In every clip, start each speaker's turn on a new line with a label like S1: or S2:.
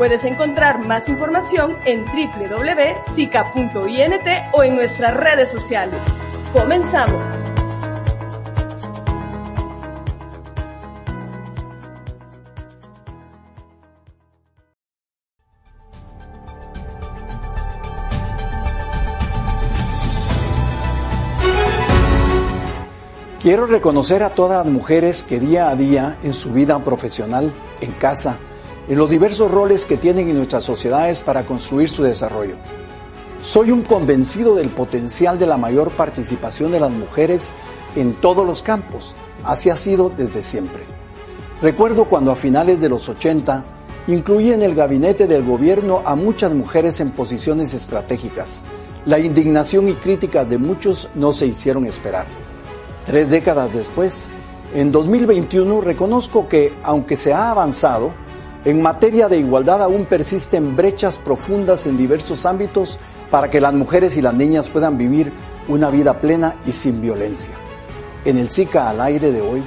S1: Puedes encontrar más información en www.sica.int o en nuestras redes sociales. Comenzamos.
S2: Quiero reconocer a todas las mujeres que día a día en su vida profesional, en casa, en los diversos roles que tienen en nuestras sociedades para construir su desarrollo. Soy un convencido del potencial de la mayor participación de las mujeres en todos los campos. Así ha sido desde siempre. Recuerdo cuando a finales de los 80 incluí en el gabinete del gobierno a muchas mujeres en posiciones estratégicas. La indignación y crítica de muchos no se hicieron esperar. Tres décadas después, en 2021 reconozco que, aunque se ha avanzado, en materia de igualdad aún persisten brechas profundas en diversos ámbitos para que las mujeres y las niñas puedan vivir una vida plena y sin violencia. En el SICA al aire de hoy,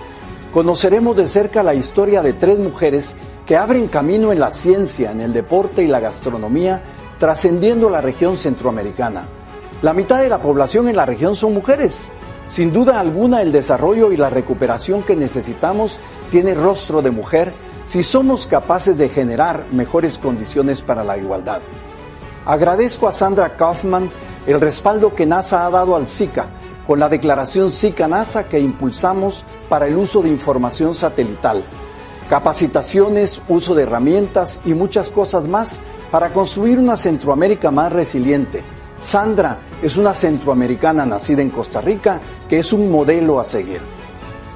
S2: conoceremos de cerca la historia de tres mujeres que abren camino en la ciencia, en el deporte y la gastronomía, trascendiendo la región centroamericana. La mitad de la población en la región son mujeres. Sin duda alguna, el desarrollo y la recuperación que necesitamos tiene rostro de mujer si somos capaces de generar mejores condiciones para la igualdad. Agradezco a Sandra Kaufman el respaldo que NASA ha dado al SICA con la declaración SICA-NASA que impulsamos para el uso de información satelital, capacitaciones, uso de herramientas y muchas cosas más para construir una Centroamérica más resiliente. Sandra es una centroamericana nacida en Costa Rica que es un modelo a seguir.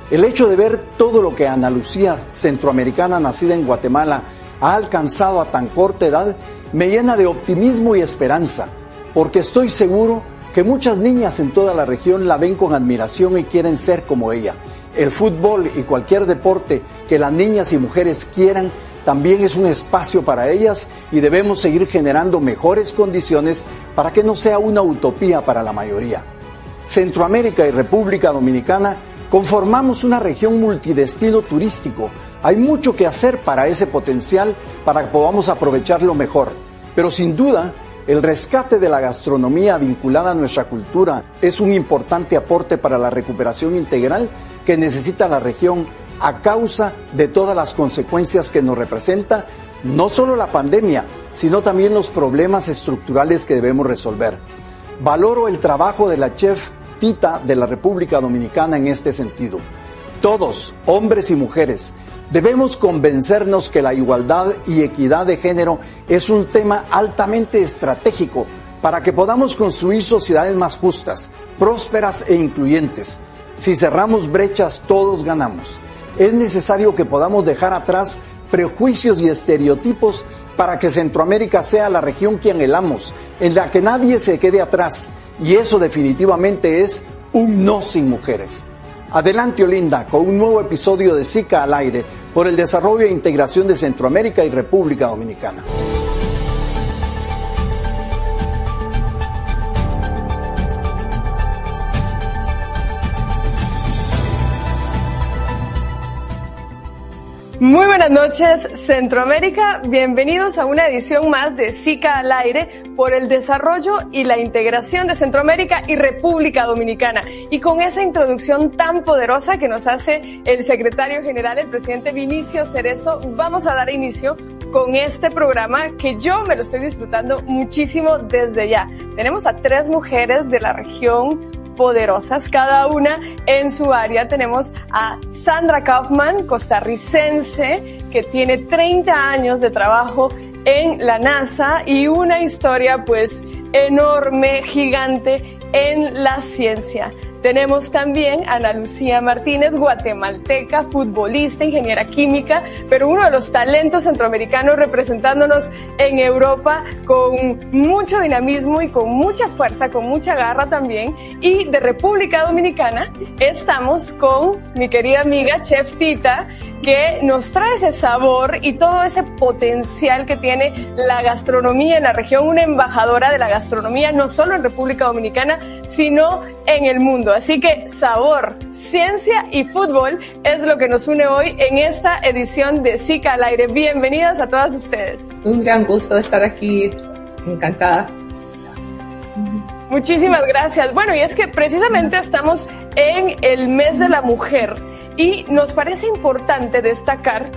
S2: El hecho de ver todo lo que Ana Lucía, centroamericana nacida en Guatemala, ha alcanzado a tan corta edad, me llena de optimismo y esperanza, porque estoy seguro que muchas niñas en toda la región la ven con admiración y quieren ser como ella. El fútbol y cualquier deporte que las niñas y mujeres quieran también es un espacio para ellas y debemos seguir generando mejores condiciones para que no sea una utopía para la mayoría. Centroamérica y República Dominicana Conformamos una región multidestino turístico. Hay mucho que hacer para ese potencial para que podamos aprovecharlo mejor. Pero sin duda, el rescate de la gastronomía vinculada a nuestra cultura es un importante aporte para la recuperación integral que necesita la región a causa de todas las consecuencias que nos representa no solo la pandemia, sino también los problemas estructurales que debemos resolver. Valoro el trabajo de la chef Tita de la República Dominicana en este sentido. Todos, hombres y mujeres, debemos convencernos que la igualdad y equidad de género es un tema altamente estratégico para que podamos construir sociedades más justas, prósperas e incluyentes. Si cerramos brechas, todos ganamos. Es necesario que podamos dejar atrás prejuicios y estereotipos para que Centroamérica sea la región que anhelamos, en la que nadie se quede atrás y eso definitivamente es un no sin mujeres. Adelante Olinda con un nuevo episodio de SICA al aire por el desarrollo e integración de Centroamérica y República Dominicana.
S1: Muy buenas noches, Centroamérica. Bienvenidos a una edición más de SICA al aire por el desarrollo y la integración de Centroamérica y República Dominicana. Y con esa introducción tan poderosa que nos hace el secretario general, el presidente Vinicio Cerezo, vamos a dar inicio con este programa que yo me lo estoy disfrutando muchísimo desde ya. Tenemos a tres mujeres de la región poderosas, cada una en su área. Tenemos a Sandra Kaufman, costarricense, que tiene 30 años de trabajo en la NASA y una historia pues enorme, gigante en la ciencia. Tenemos también a Ana Lucía Martínez, guatemalteca, futbolista, ingeniera química, pero uno de los talentos centroamericanos representándonos en Europa con mucho dinamismo y con mucha fuerza, con mucha garra también. Y de República Dominicana estamos con mi querida amiga Chef Tita, que nos trae ese sabor y todo ese potencial que tiene la gastronomía en la región, una embajadora de la gastronomía, no solo en República Dominicana, sino en el mundo. Así que sabor, ciencia y fútbol es lo que nos une hoy en esta edición de Zika al aire. Bienvenidas a todas ustedes.
S3: Un gran gusto estar aquí, encantada.
S1: Muchísimas gracias. Bueno, y es que precisamente estamos en el mes de la mujer y nos parece importante destacar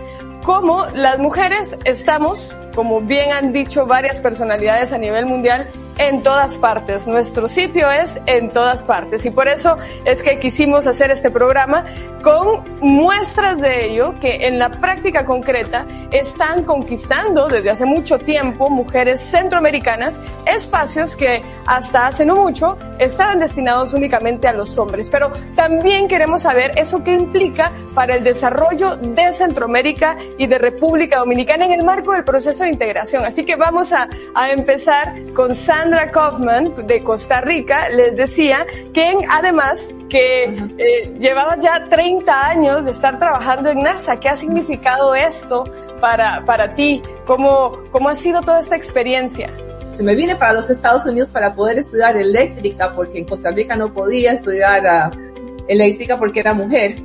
S1: cómo las mujeres estamos, como bien han dicho varias personalidades a nivel mundial, en todas partes. Nuestro sitio es en todas partes y por eso es que quisimos hacer este programa con muestras de ello que en la práctica concreta están conquistando desde hace mucho tiempo mujeres centroamericanas espacios que hasta hace no mucho estaban destinados únicamente a los hombres. Pero también queremos saber eso que implica para el desarrollo de Centroamérica y de República Dominicana en el marco del proceso de integración. Así que vamos a, a empezar con Sandra Sandra Kaufman de Costa Rica les decía que además que eh, llevaba ya 30 años de estar trabajando en NASA. ¿Qué ha significado esto para, para ti? ¿Cómo, ¿Cómo ha sido toda esta experiencia?
S3: Me vine para los Estados Unidos para poder estudiar eléctrica porque en Costa Rica no podía estudiar uh, eléctrica porque era mujer.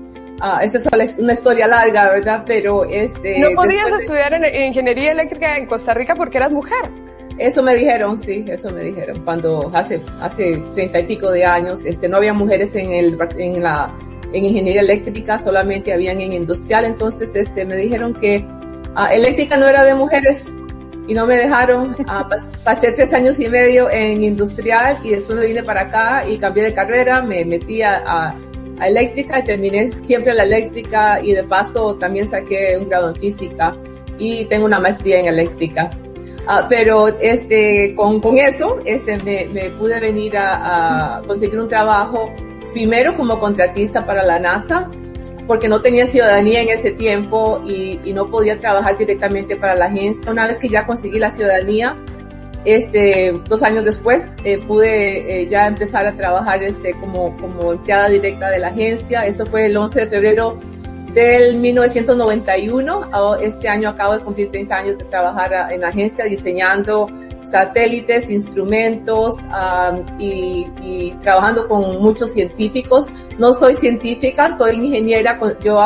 S3: Uh, esa es una historia larga, ¿verdad? Pero este...
S1: No podías estudiar en, en ingeniería eléctrica en Costa Rica porque eras mujer.
S3: Eso me dijeron, sí, eso me dijeron. Cuando hace, hace treinta y pico de años, este, no había mujeres en el, en la, en ingeniería eléctrica, solamente habían en industrial. Entonces, este, me dijeron que uh, eléctrica no era de mujeres y no me dejaron. Uh, pasé tres años y medio en industrial y después me vine para acá y cambié de carrera, me metí a, a, eléctrica y terminé siempre la eléctrica y de paso también saqué un grado en física y tengo una maestría en eléctrica. Uh, pero este, con, con eso, este, me, me pude venir a, a, conseguir un trabajo primero como contratista para la NASA, porque no tenía ciudadanía en ese tiempo y, y no podía trabajar directamente para la agencia. Una vez que ya conseguí la ciudadanía, este, dos años después, eh, pude eh, ya empezar a trabajar este, como, como empleada directa de la agencia. Eso fue el 11 de febrero del 1991. Este año acabo de cumplir 30 años de trabajar en agencia diseñando satélites, instrumentos um, y, trabajando con muchos científicos. No soy científica, soy ingeniera, yo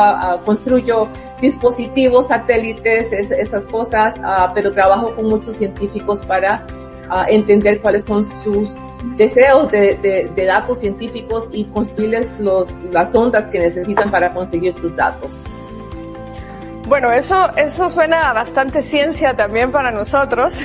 S3: construyo dispositivos, satélites, es, esas cosas, uh, pero trabajo con muchos científicos para uh, entender cuáles son sus deseos de, datos científicos y construirles las ondas que necesitan para conseguir sus datos.
S1: Bueno, eso, eso suena a bastante ciencia también para nosotros.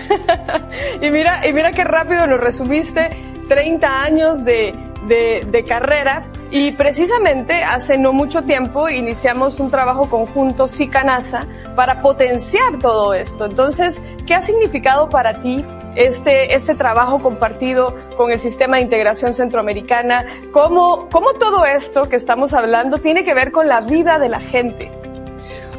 S1: y mira, y mira qué rápido lo resumiste, 30 años de, de, de, carrera y precisamente hace no mucho tiempo iniciamos un trabajo conjunto SICA-NASA para potenciar todo esto. Entonces, ¿qué ha significado para ti este, este trabajo compartido con el sistema de integración centroamericana, cómo, cómo todo esto que estamos hablando tiene que ver con la vida de la gente.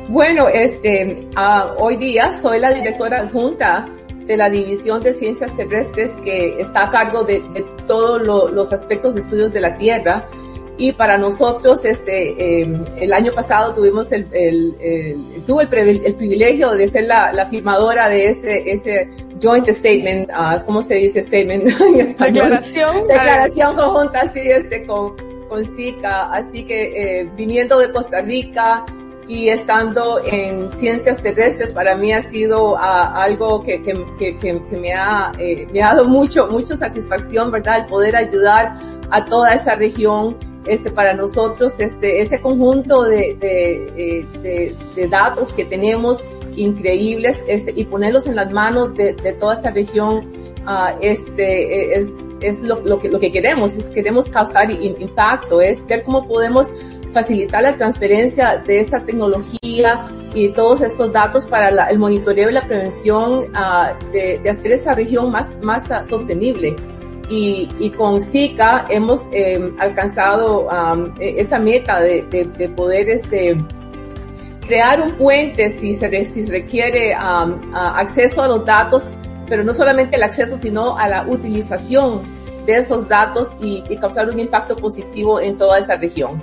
S3: Bueno, este, uh, hoy día soy la directora adjunta de la División de Ciencias Terrestres que está a cargo de, de todos lo, los aspectos de estudios de la Tierra y para nosotros este eh, el año pasado tuvimos el, el, el tuve el, el, privilegio de ser la, la, firmadora de ese ese joint statement uh, cómo se dice statement en español.
S1: Declaración
S3: declaración conjunta así este con con SICA así que eh, viniendo de Costa Rica y estando en ciencias terrestres para mí ha sido uh, algo que, que, que, que me, ha, eh, me ha dado mucho, mucha satisfacción, ¿verdad? El poder ayudar a toda esa región este, para nosotros este, este conjunto eh, de, de, datos que tenemos increíbles este, y ponerlos en las manos de, toda esta región uh, este, es, es lo, lo, que, lo que queremos, es queremos causar impacto, es ver cómo podemos facilitar la transferencia de esta tecnología y todos estos datos para la, el monitoreo y la prevención uh, de, hacer esa región más, más uh, sostenible y, y, con SICA hemos eh, alcanzado um, esa meta de, de, de, poder este, crear un puente si se, si requiere um, acceso a los datos, pero no solamente el acceso, sino a la utilización de esos datos y, y causar un impacto positivo en toda esa región.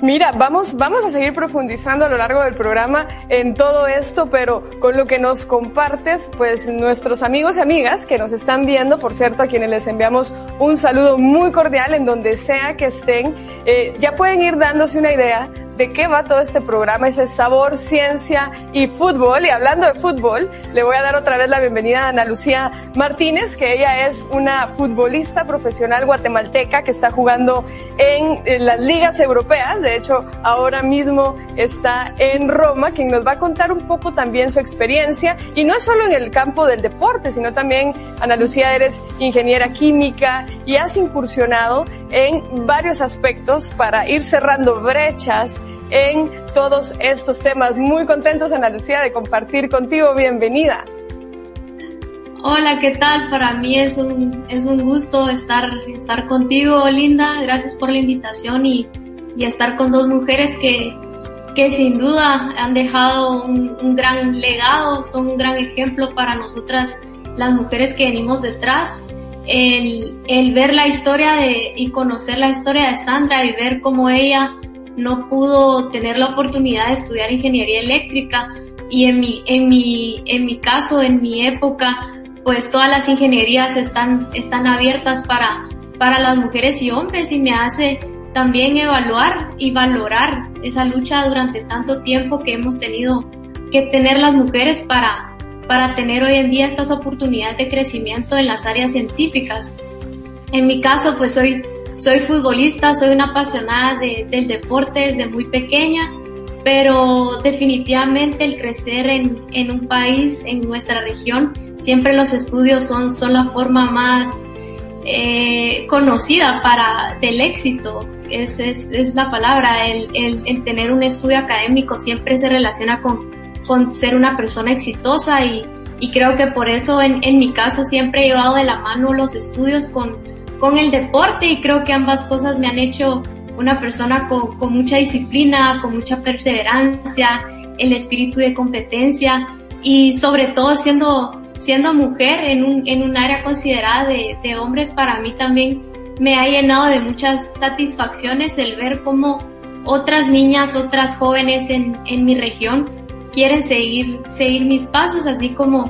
S1: Mira, vamos, vamos a seguir profundizando a lo largo del programa en todo esto, pero con lo que nos compartes, pues nuestros amigos y amigas que nos están viendo, por cierto, a quienes les enviamos un saludo muy cordial en donde sea que estén, eh, ya pueden ir dándose una idea de qué va todo este programa, ese sabor, ciencia y fútbol. Y hablando de fútbol, le voy a dar otra vez la bienvenida a Ana Lucía Martínez, que ella es una futbolista profesional guatemalteca que está jugando en, las ligas europeas. Hecho, ahora mismo está en Roma, quien nos va a contar un poco también su experiencia. Y no es solo en el campo del deporte, sino también, Ana Lucía, eres ingeniera química y has incursionado en varios aspectos para ir cerrando brechas en todos estos temas. Muy contentos, Ana Lucía, de compartir contigo. Bienvenida.
S4: Hola, ¿qué tal? Para mí es un, es un gusto estar, estar contigo, Linda. Gracias por la invitación y, y estar con dos mujeres que, que sin duda han dejado un, un, gran legado, son un gran ejemplo para nosotras, las mujeres que venimos detrás. El, el ver la historia de, y conocer la historia de Sandra y ver cómo ella no pudo tener la oportunidad de estudiar ingeniería eléctrica y en mi, en mi, en mi caso, en mi época, pues todas las ingenierías están, están abiertas para, para las mujeres y hombres y me hace también evaluar y valorar esa lucha durante tanto tiempo que hemos tenido que tener las mujeres para, para tener hoy en día estas oportunidades de crecimiento en las áreas científicas. En mi caso, pues soy soy futbolista, soy una apasionada de, del deporte desde muy pequeña, pero definitivamente el crecer en, en, un país, en nuestra región, siempre los estudios son, son la forma más eh, conocida para del éxito. Es, es, es la palabra, el, el, tener un estudio académico siempre se relaciona con, con ser una persona exitosa y, y creo que por eso en, en mi caso siempre he llevado de la mano los estudios con, con el deporte y creo que ambas cosas me han hecho una persona con, con, mucha disciplina, con mucha perseverancia, el espíritu de competencia y sobre todo siendo, siendo mujer en un, en un área considerada de, de hombres para mí también me ha llenado de muchas satisfacciones el ver cómo otras niñas, otras jóvenes en, en mi región quieren seguir, seguir mis pasos, así como,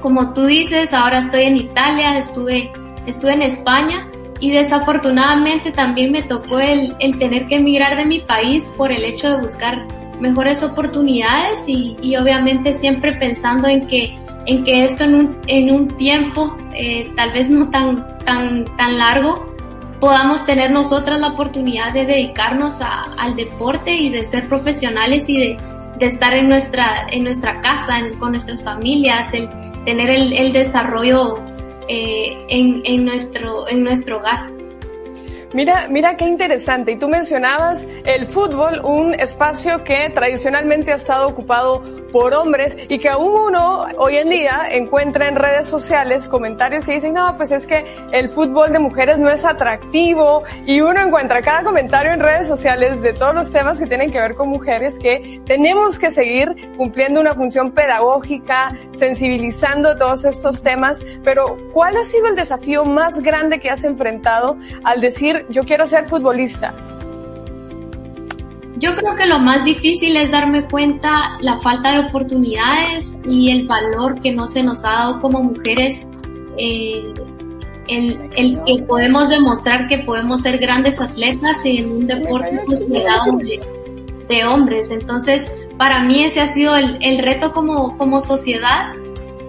S4: como tú dices, ahora estoy en Italia, estuve estuve en España y desafortunadamente también me tocó el, el, tener que emigrar de mi país por el hecho de buscar mejores oportunidades y, y obviamente siempre pensando en que, en que esto en un, en un tiempo eh, tal vez no tan, tan, tan largo podamos tener nosotras la oportunidad de dedicarnos a, al deporte y de ser profesionales y de, de estar en nuestra, en nuestra casa, en, con nuestras familias, el tener el, el desarrollo eh, en, en, nuestro, en nuestro hogar.
S1: Mira, mira qué interesante. Y tú mencionabas el fútbol, un espacio que tradicionalmente ha estado ocupado por hombres y que aún uno hoy en día encuentra en redes sociales comentarios que dicen, no, pues es que el fútbol de mujeres no es atractivo y uno encuentra cada comentario en redes sociales de todos los temas que tienen que ver con mujeres que tenemos que seguir cumpliendo una función pedagógica, sensibilizando todos estos temas, pero ¿cuál ha sido el desafío más grande que has enfrentado al decir yo quiero ser futbolista?
S4: Yo creo que lo más difícil es darme cuenta la falta de oportunidades y el valor que no se nos ha dado como mujeres, eh, el, el, que podemos demostrar que podemos ser grandes atletas en un deporte considerado de, de hombres. Entonces, para mí ese ha sido el, el reto como, como sociedad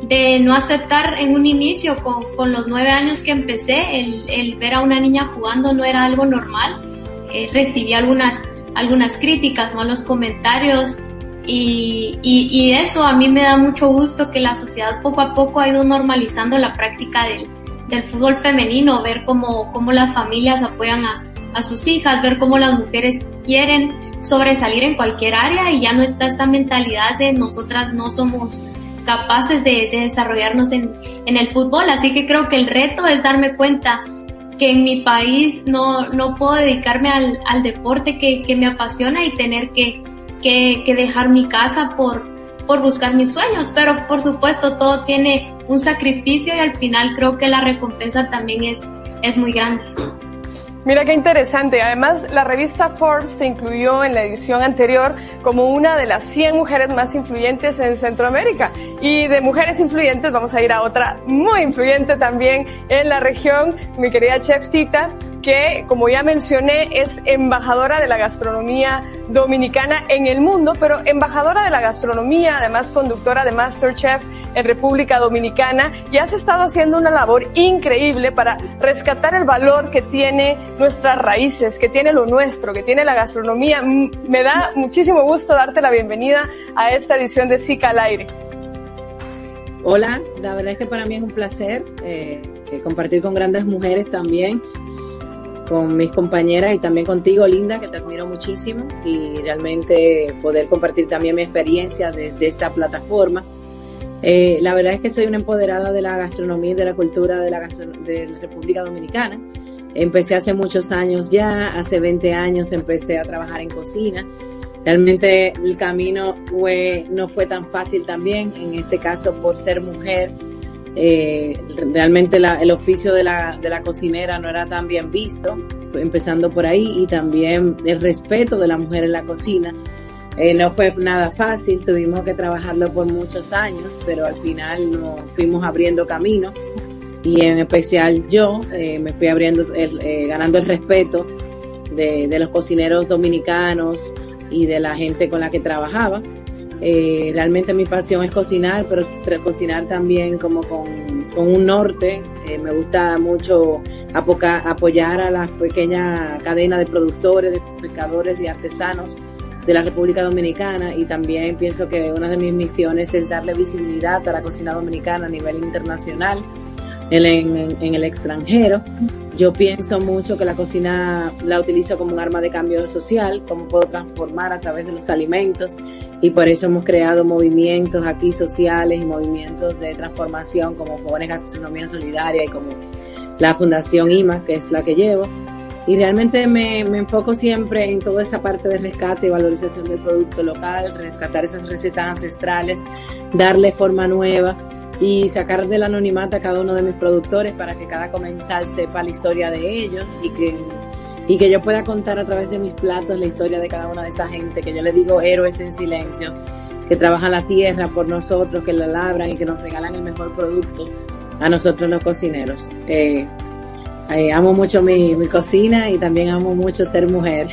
S4: de no aceptar en un inicio con, con los nueve años que empecé, el, el, ver a una niña jugando no era algo normal. Eh, recibí algunas algunas críticas, malos comentarios y, y, eso a mí me da mucho gusto que la sociedad poco a poco ha ido normalizando la práctica del, del fútbol femenino, ver cómo, cómo las familias apoyan a, a sus hijas, ver cómo las mujeres quieren sobresalir en cualquier área y ya no está esta mentalidad de nosotras no somos capaces de, desarrollarnos en, en, el fútbol. Así que creo que el reto es darme cuenta que en mi país no, no puedo dedicarme al, al deporte que, que, me apasiona y tener que, que, que dejar mi casa por, por buscar mis sueños. Pero por supuesto todo tiene un sacrificio y al final creo que la recompensa también es, es muy grande.
S1: Mira qué interesante. Además, la revista Forbes te incluyó en la edición anterior como una de las 100 mujeres más influyentes en Centroamérica. Y de mujeres influyentes vamos a ir a otra muy influyente también en la región, mi querida Chef Tita, que, como ya mencioné, es embajadora de la gastronomía dominicana en el mundo, pero embajadora de la gastronomía, además conductora de Masterchef en República Dominicana, y has estado haciendo una labor increíble para rescatar el valor que tiene nuestras raíces, que tiene lo nuestro, que tiene la gastronomía. Me da muchísimo gusto darte la bienvenida a esta edición de SICA al aire.
S5: Hola, la verdad es que para mí es un placer eh, compartir con grandes mujeres también con mis compañeras y también contigo, Linda, que te admiro muchísimo y realmente poder compartir también mi experiencia desde esta plataforma. Eh, la verdad es que soy una empoderada de la gastronomía y de la cultura de la, de la República Dominicana. Empecé hace muchos años ya, hace 20 años empecé a trabajar en cocina. Realmente el camino fue, no fue tan fácil también, en este caso por ser mujer eh, realmente la, el oficio de la, de la cocinera no era tan bien visto, empezando por ahí, y también el respeto de la mujer en la cocina. Eh, no fue nada fácil, tuvimos que trabajarlo por muchos años, pero al final nos fuimos abriendo camino y en especial yo eh, me fui abriendo, eh, ganando el respeto de los cocineros dominicanos y de la gente con la que trabajaba. Eh, realmente mi pasión es cocinar, pero cocinar también como con, un norte. Eh, me gusta mucho apoyar a la pequeña cadena de productores, de pescadores, de artesanos de la República Dominicana y también pienso que una de mis misiones es darle visibilidad a la cocina dominicana a nivel internacional en, el extranjero. Yo pienso mucho que la cocina la utilizo como un arma de cambio social, como puedo transformar a través de los alimentos y por eso hemos creado movimientos aquí sociales y movimientos de transformación como Jóvenes Gastronomía Solidaria y como la Fundación IMA, que es la que llevo. Y realmente me, me enfoco siempre en toda esa parte de rescate y valorización del producto local, rescatar esas recetas ancestrales, darle forma nueva y sacar del anonimato a cada uno de mis productores para que cada comensal sepa la historia de ellos y que, y que yo pueda contar a través de mis platos la historia de cada una de esa gente, que yo le digo héroes en silencio, que trabajan la tierra por nosotros, que la labran y que nos regalan el mejor producto a nosotros los cocineros. Eh, eh, amo mucho mi, mi cocina y también amo mucho ser mujer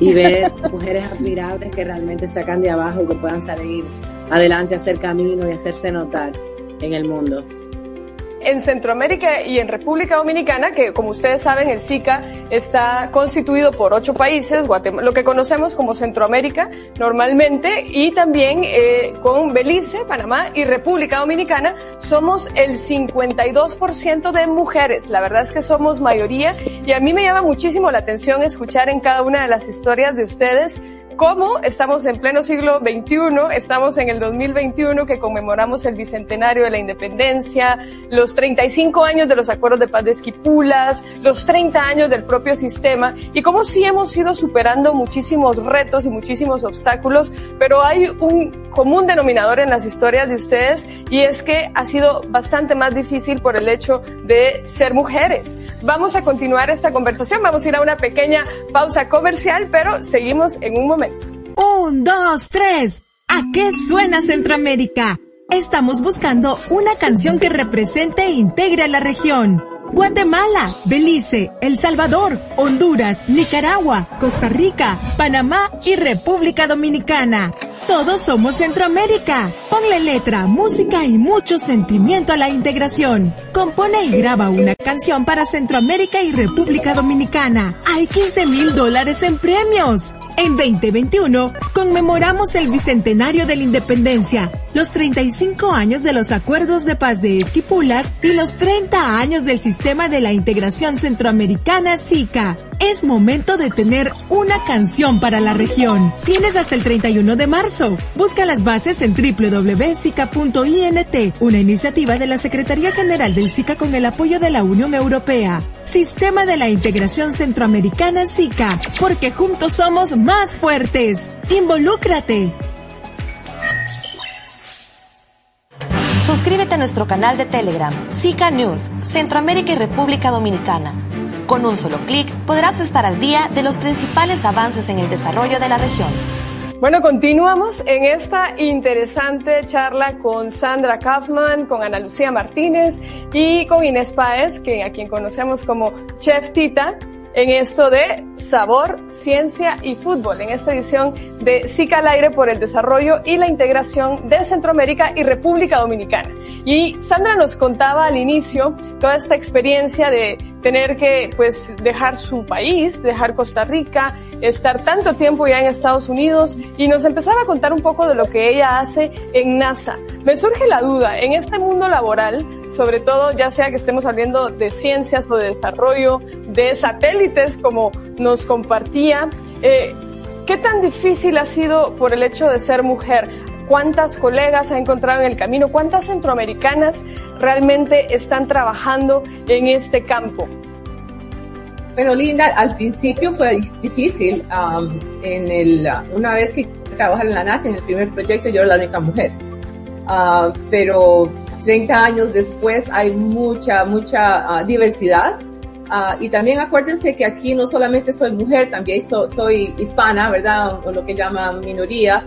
S5: y ver mujeres admirables que realmente sacan de abajo y que puedan salir adelante a hacer camino y hacerse notar en el mundo
S1: en Centroamérica y en República Dominicana, que como ustedes saben, el SICA está constituido por ocho países, lo que conocemos como Centroamérica normalmente, y también eh, con Belice, Panamá y República Dominicana, somos el 52% de mujeres. La verdad es que somos mayoría y a mí me llama muchísimo la atención escuchar en cada una de las historias de ustedes cómo estamos en pleno siglo XXI, estamos en el 2021 que conmemoramos el bicentenario de la independencia, los 35 años de los acuerdos de paz de Esquipulas, los 30 años del propio sistema y cómo sí hemos ido superando muchísimos retos y muchísimos obstáculos, pero hay un común denominador en las historias de ustedes y es que ha sido bastante más difícil por el hecho de ser mujeres. Vamos a continuar esta conversación, vamos a ir a una pequeña pausa comercial, pero seguimos en un momento.
S6: Un, dos, tres. ¿A qué suena Centroamérica? Estamos buscando una canción que represente e integre a la región. Guatemala, Belice, El Salvador, Honduras, Nicaragua, Costa Rica, Panamá y República Dominicana. Todos somos Centroamérica. Ponle letra, música y mucho sentimiento a la integración. Compone y graba una canción para Centroamérica y República Dominicana. Hay 15 mil dólares en premios. En 2021 conmemoramos el bicentenario de la independencia los 35 años de los acuerdos de paz de Esquipulas y los 30 años del sistema de la integración centroamericana SICA. Es momento de tener una canción para la región. Tienes hasta el 31 de marzo. Busca las bases en www.sica.int, una iniciativa de la Secretaría General del SICA con el apoyo de la Unión Europea. Sistema de la Integración Centroamericana SICA, porque juntos somos más fuertes. Involúcrate.
S7: Suscríbete a nuestro canal de Telegram, SICA News, Centroamérica y República Dominicana. Con un solo clic podrás estar al día de los principales avances en el desarrollo de la región.
S1: Bueno, continuamos en esta interesante charla con Sandra Kaufman, con Ana Lucía Martínez y con Inés Páez, que a quien conocemos como Chef Tita, en esto de sabor, ciencia y fútbol, en esta edición de SICA al aire por el desarrollo y la integración de Centroamérica y República Dominicana. Y Sandra nos contaba al inicio toda esta experiencia de tener que pues dejar su país, dejar Costa Rica, estar tanto tiempo ya en Estados Unidos y nos empezaba a contar un poco de lo que ella hace en NASA. Me surge la duda, en este mundo laboral, sobre todo ya sea que estemos hablando de ciencias o de desarrollo, de satélites como nos compartía, eh, ¿qué tan difícil ha sido por el hecho de ser mujer? Cuántas colegas ha encontrado en el camino, cuántas centroamericanas realmente están trabajando en este campo.
S3: Bueno, Linda, al principio fue difícil. Um, en el, una vez que trabajar en la NASA, en el primer proyecto, yo era la única mujer. Uh, pero 30 años después hay mucha, mucha uh, diversidad. Uh, y también acuérdense que aquí no solamente soy mujer, también soy hispana, ¿verdad? O lo que llaman minoría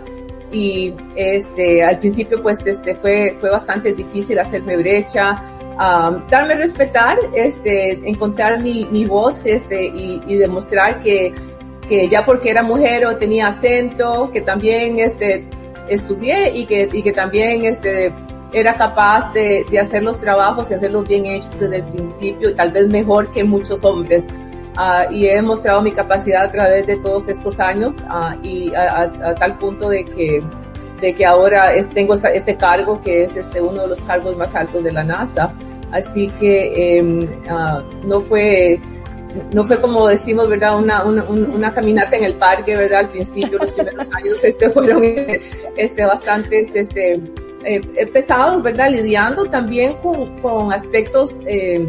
S3: y este al principio pues este fue fue bastante difícil hacerme brecha um, darme respetar este encontrar mi, mi voz este y, y, demostrar que que ya porque era mujer o tenía acento que también este estudié y que y que también este era capaz de, de hacer los trabajos y hacerlos bien hechos desde el principio y tal vez mejor que muchos hombres Uh, y he demostrado mi capacidad a través de todos estos años uh, y a, a, a, tal punto de que de que ahora es, tengo esta, este cargo que es este uno de los cargos más altos de la NASA. Así que eh, uh, no fue no fue como decimos verdad una, una, una caminata en el parque verdad al principio los primeros años este fueron este bastantes este eh, pesados verdad lidiando también con, con aspectos eh,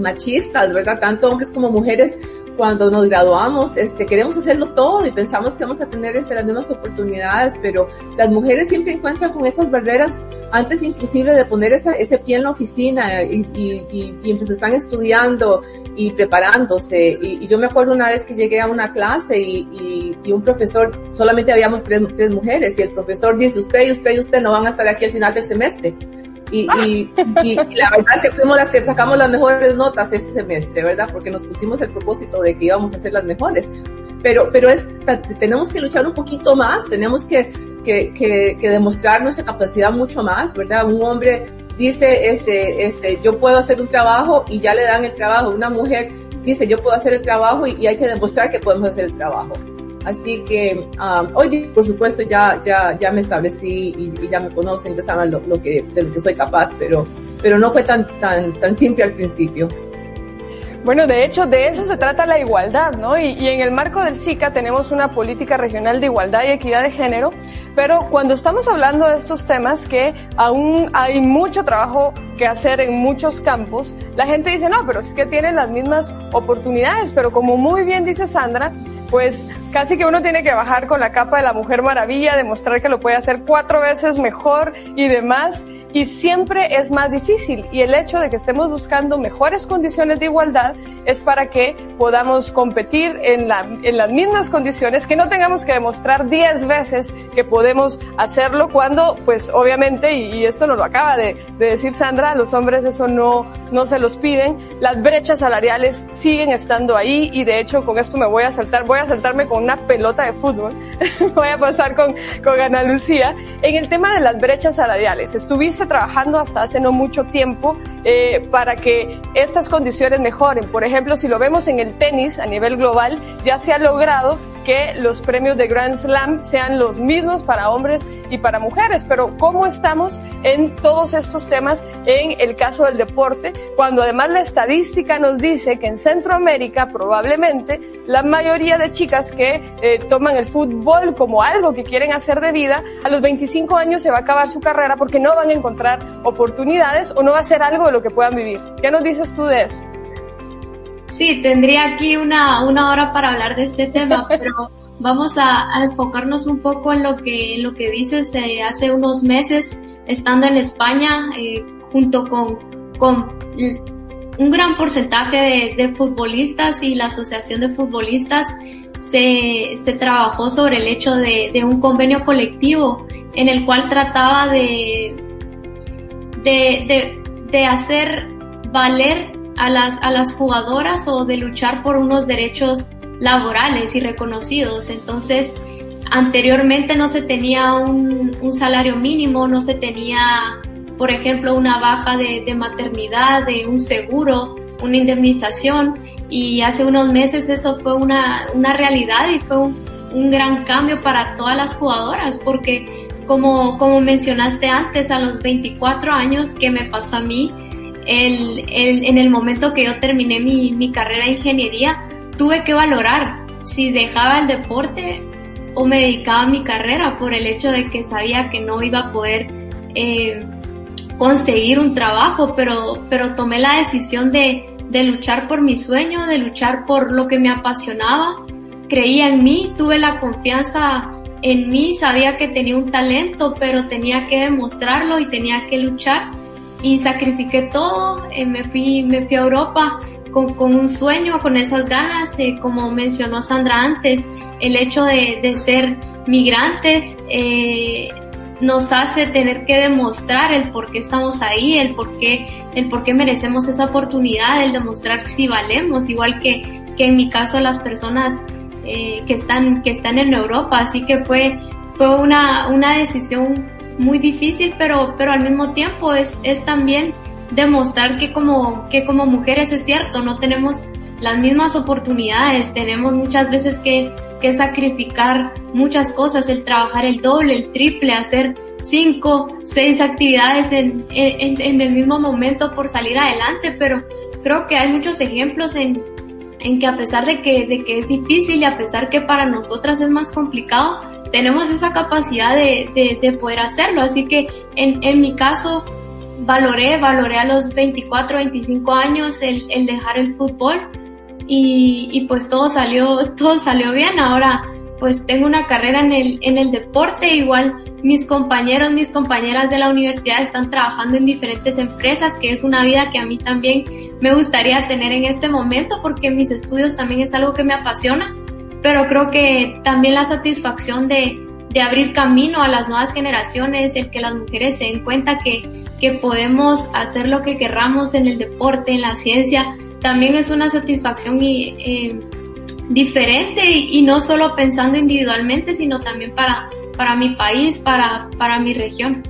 S3: machistas, ¿verdad? Tanto hombres como mujeres, cuando nos graduamos, este, queremos hacerlo todo y pensamos que vamos a tener este, las mismas oportunidades, pero las mujeres siempre encuentran con esas barreras antes inclusive de poner esa, ese pie en la oficina y, y, y, y entonces están estudiando y preparándose. Y, yo me acuerdo una vez que llegué a una clase y, un profesor, solamente habíamos tres, tres mujeres y el profesor dice, usted y usted y usted no van a estar aquí al final del semestre. Y, y, la verdad es que fuimos las que sacamos las mejores notas ese semestre, ¿verdad? Porque nos pusimos el propósito de que íbamos a ser las mejores. Pero, pero es, tenemos que luchar un poquito más, tenemos que, que, que, que demostrar nuestra capacidad mucho más, ¿verdad? Un hombre dice, este, este, yo puedo hacer un trabajo y ya le dan el trabajo. Una mujer dice, yo puedo hacer el trabajo y hay que demostrar que podemos hacer el trabajo. Así que um, hoy, por supuesto, ya, ya, ya me establecí y, ya me conocen, ya saben lo, lo, que, de lo que soy capaz, pero, pero no fue tan, tan, tan simple al principio.
S1: Bueno, de hecho, de eso se trata la igualdad, ¿no? Y, y, en el marco del SICA tenemos una política regional de igualdad y equidad de género, pero cuando estamos hablando de estos temas que aún hay mucho trabajo que hacer en muchos campos, la gente dice, no, pero es que tienen las mismas oportunidades, pero como muy bien dice Sandra, pues casi que uno tiene que bajar con la capa de la Mujer Maravilla, demostrar que lo puede hacer cuatro veces mejor y demás y siempre es más difícil. Y el hecho de que estemos buscando mejores condiciones de igualdad es para que podamos competir en, la, en las mismas condiciones, que no tengamos que demostrar diez veces que podemos hacerlo cuando, pues obviamente, y, y esto nos lo acaba de, de, decir Sandra, los hombres eso no, no se los piden, las brechas salariales siguen estando ahí y de hecho con esto me voy a saltar, voy a saltarme con una pelota de fútbol, voy a pasar con, con Ana Lucía. En el tema de las brechas salariales, estuviste trabajando hasta hace no mucho tiempo eh, para que estas condiciones mejoren. Por ejemplo, si lo vemos en el tenis a nivel global, ya se ha logrado que los premios de Grand Slam sean los mismos para hombres y para mujeres, pero ¿cómo estamos en todos estos temas en el caso del deporte? Cuando además la estadística nos dice que en Centroamérica probablemente la mayoría de chicas que eh, toman el fútbol como algo que quieren hacer de vida, a los 25 años se va a acabar su carrera porque no van a encontrar oportunidades o no va a ser algo de lo que puedan vivir. ¿Qué nos dices tú de esto?
S4: Sí, tendría aquí una, una hora para hablar de este tema, pero vamos a, enfocarnos un poco en lo que, lo que dices hace unos meses, estando en España, eh, junto con, con un gran porcentaje de, futbolistas y la Asociación de Futbolistas, se, se trabajó sobre el hecho de, de, un convenio colectivo en el cual trataba de, de, de, de hacer valer a las, a las jugadoras o de luchar por unos derechos laborales y reconocidos. Entonces, anteriormente no se tenía un, un salario mínimo, no se tenía, por ejemplo, una baja de, de maternidad, de un seguro, una indemnización y hace unos meses eso fue una, una realidad y fue un, un, gran cambio para todas las jugadoras porque como, como mencionaste antes, a los 24 años que me pasó a mí, el, el, en el momento que yo terminé mi, mi carrera de ingeniería, tuve que valorar si dejaba el deporte o me dedicaba a mi carrera por el hecho de que sabía que no iba a poder eh, conseguir un trabajo, pero, pero tomé la decisión de, de luchar por mi sueño, de luchar por lo que me apasionaba, creía en mí, tuve la confianza en mí, sabía que tenía un talento, pero tenía que demostrarlo y tenía que luchar. Y sacrifiqué todo, eh, me fui, me fui a Europa con, con un sueño, con esas ganas, eh, como mencionó Sandra antes, el hecho de, de ser migrantes eh, nos hace tener que demostrar el por qué estamos ahí, el por qué, el por qué merecemos esa oportunidad, el demostrar si valemos, igual que, que en mi caso las personas eh, que están, que están en Europa, así que fue, fue una, una decisión muy difícil, pero, pero al mismo tiempo es, es también demostrar que como, que como mujeres es cierto, no tenemos las mismas oportunidades, tenemos muchas veces que, que sacrificar muchas cosas, el trabajar el doble, el triple, hacer cinco, seis actividades en, en, en el mismo momento por salir adelante, pero creo que hay muchos ejemplos en, en que a pesar de que, de que es difícil y a pesar que para nosotras es más complicado, tenemos esa capacidad de, de, de poder hacerlo. Así que en, en, mi caso valoré, valoré a los 24, 25 años el, el dejar el fútbol y, y, pues todo salió, todo salió bien. Ahora pues tengo una carrera en el, en el deporte, igual mis compañeros, mis compañeras de la universidad están trabajando en diferentes empresas, que es una vida que a mí también me gustaría tener en este momento porque mis estudios también es algo que me apasiona pero creo que también la satisfacción de, de abrir camino a las nuevas generaciones, el que las mujeres se den cuenta que, que podemos hacer lo que querramos en el deporte, en la ciencia, también es una satisfacción y, eh, diferente y, y, no solo pensando individualmente, sino también para, para mi país, para, para mi región.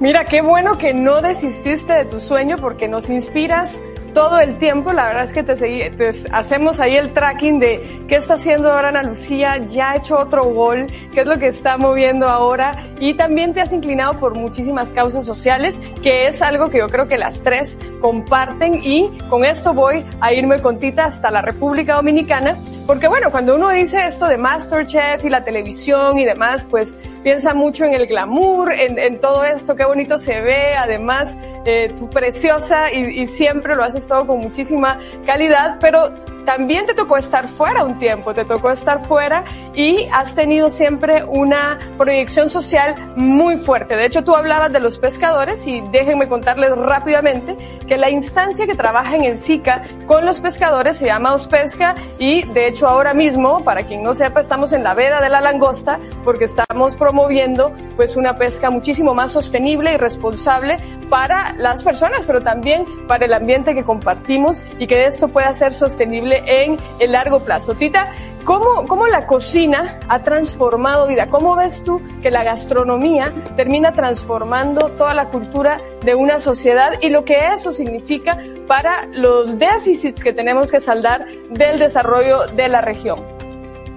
S1: Mira, qué bueno que no desististe de tu sueño porque nos inspiras todo el tiempo. La verdad es que te, seguí, te, hacemos ahí el tracking de qué está haciendo ahora Ana Lucía, ya ha hecho otro gol, qué es lo que está moviendo ahora y también te has inclinado por muchísimas causas sociales, que es algo que yo creo que las tres comparten y con esto voy a irme con Tita hasta la República Dominicana, porque bueno, cuando uno dice esto de Masterchef y la televisión y demás, pues piensa mucho en el glamour, en todo esto, qué bonito se ve, además eh, tú preciosa y, y, siempre lo haces todo con muchísima calidad, pero también te tocó estar fuera un tiempo, te tocó estar fuera y has tenido siempre una proyección social muy fuerte. De hecho, tú hablabas de los pescadores y déjenme contarles rápidamente que la instancia que trabaja en el SICA con los pescadores se llama Ospesca y de hecho ahora mismo, para quien no sepa, estamos en la veda de la langosta porque estamos promoviendo pues una pesca muchísimo más sostenible y responsable para las personas, pero también para el ambiente que compartimos y que esto pueda ser sostenible en el largo plazo. Tita, ¿cómo, ¿cómo la cocina ha transformado vida? ¿Cómo ves tú que la gastronomía termina transformando toda la cultura de una sociedad y lo que eso significa para los déficits que tenemos que saldar del desarrollo de la región?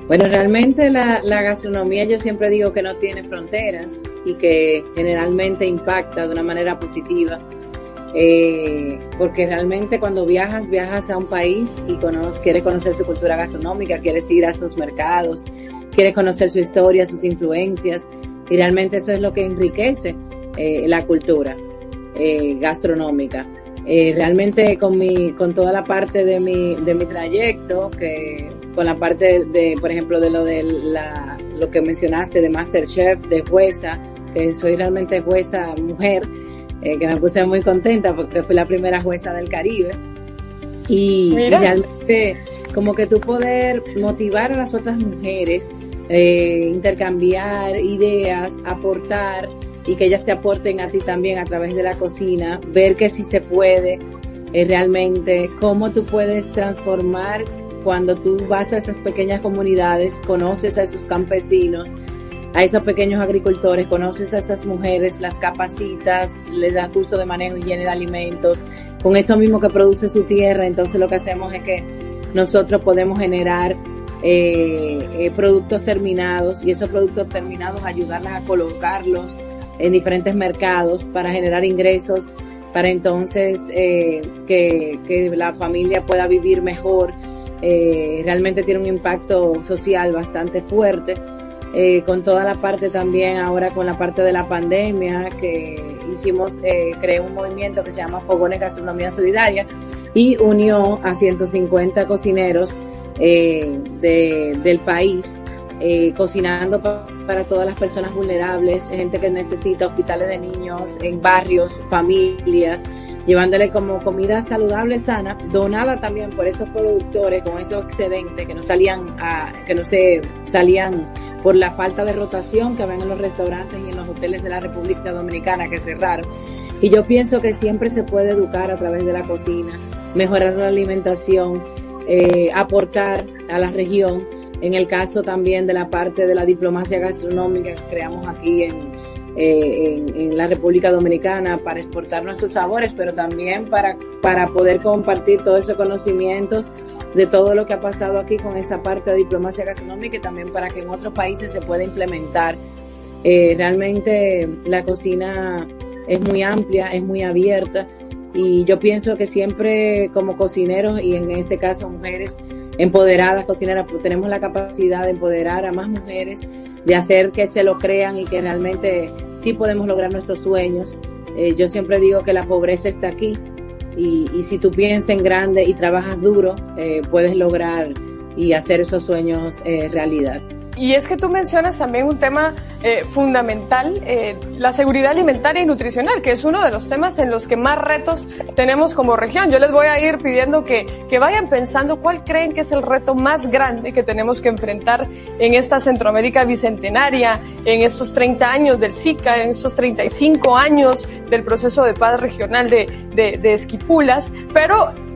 S5: Bueno, realmente la, la, gastronomía yo siempre digo que no tiene fronteras y que generalmente impacta de una manera positiva, eh, porque realmente cuando viajas, viajas a un país y conoces, quieres conocer su cultura gastronómica, quieres ir a sus mercados, quieres conocer su historia, sus influencias, y realmente eso es lo que enriquece eh, la cultura eh, gastronómica. Eh, realmente con mi, con toda la parte de mi, de mi trayecto, que con la parte de, por ejemplo, de lo de la, lo que mencionaste de Masterchef, de jueza, que soy realmente jueza mujer, eh, que me puse muy contenta porque fui la primera jueza del Caribe. Y, realmente como que tú poder motivar a las otras mujeres, eh, intercambiar ideas, aportar y que ellas te aporten a ti también a través de la cocina, ver que si se puede eh, realmente, cómo tú puedes transformar cuando tú vas a esas pequeñas comunidades, conoces a esos campesinos, a esos pequeños agricultores, conoces a esas mujeres, las capacitas, les das curso de manejo y higiene de alimentos, con eso mismo que produce su tierra, entonces lo que hacemos es que nosotros podemos generar eh, eh, productos terminados y esos productos terminados ayudarlas a colocarlos en diferentes mercados para generar ingresos, para entonces eh, que, que, la familia pueda vivir mejor. Eh, realmente tiene un impacto social bastante fuerte. Eh, con toda la parte también ahora con la parte de la pandemia que hicimos, eh, creé un movimiento que se llama Fogones Gastronomía Solidaria y unió a 150 cocineros eh, de, del país eh, cocinando para todas las personas vulnerables, gente que necesita hospitales de niños, en barrios, familias, llevándole como comida saludable, sana, donada también por esos productores con esos excedentes que no salían a, que no se salían por la falta de rotación que ven en los restaurantes y en los hoteles de la República Dominicana que cerraron. Y yo pienso que siempre se puede educar a través de la cocina, mejorar la alimentación, eh, aportar a la región en el caso también de la parte de la diplomacia gastronómica que creamos aquí en, eh, en, la República Dominicana para exportar nuestros sabores, pero también para, para poder compartir todos esos conocimientos de todo lo que ha pasado aquí con esa parte de diplomacia gastronómica y también para que en otros países se pueda implementar. Eh, realmente la cocina es muy amplia, es muy abierta y yo pienso que siempre como cocineros y en este caso mujeres empoderadas cocineras, tenemos la capacidad de empoderar a más mujeres, de hacer que se lo crean y que realmente sí podemos lograr nuestros sueños. Eh, yo siempre digo que la pobreza está aquí y, y si tú piensas en grande y trabajas duro, eh, puedes lograr y hacer esos sueños eh, realidad.
S1: Y es que tú mencionas también un tema eh, fundamental, eh, la seguridad alimentaria y nutricional, que es uno de los temas en los que más retos tenemos como región. Yo les voy a ir pidiendo que, que vayan pensando cuál creen que es el reto más grande que tenemos que enfrentar en esta Centroamérica bicentenaria, en estos 30 años del SICA, en estos 35 años del proceso de paz regional de, de, de Esquipulas, pero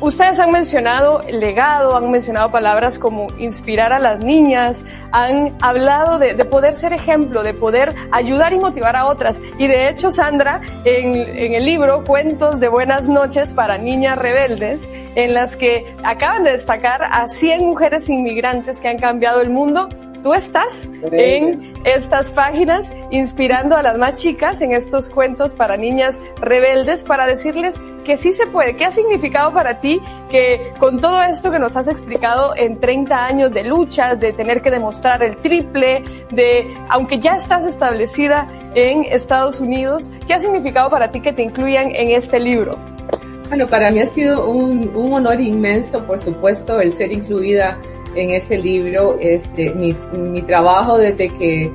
S1: Ustedes han mencionado legado, han mencionado palabras como inspirar a las niñas, han hablado de, de, poder ser ejemplo, de poder ayudar y motivar a otras. Y de hecho, Sandra, en, en, el libro Cuentos de Buenas noches para Niñas Rebeldes, en las que acaban de destacar a 100 mujeres inmigrantes que han cambiado el mundo, tú estás en estas páginas inspirando a las más chicas en estos cuentos para niñas rebeldes para decirles que sí se puede. ¿Qué ha significado para ti que con todo esto que nos has explicado en 30 años de luchas, de tener que demostrar el triple, de, aunque ya estás establecida en Estados Unidos, ¿qué ha significado para ti que te incluyan en este libro?
S3: Bueno, para mí ha sido un, un honor inmenso, por supuesto, el ser incluida en ese libro, este, mi, mi trabajo desde que,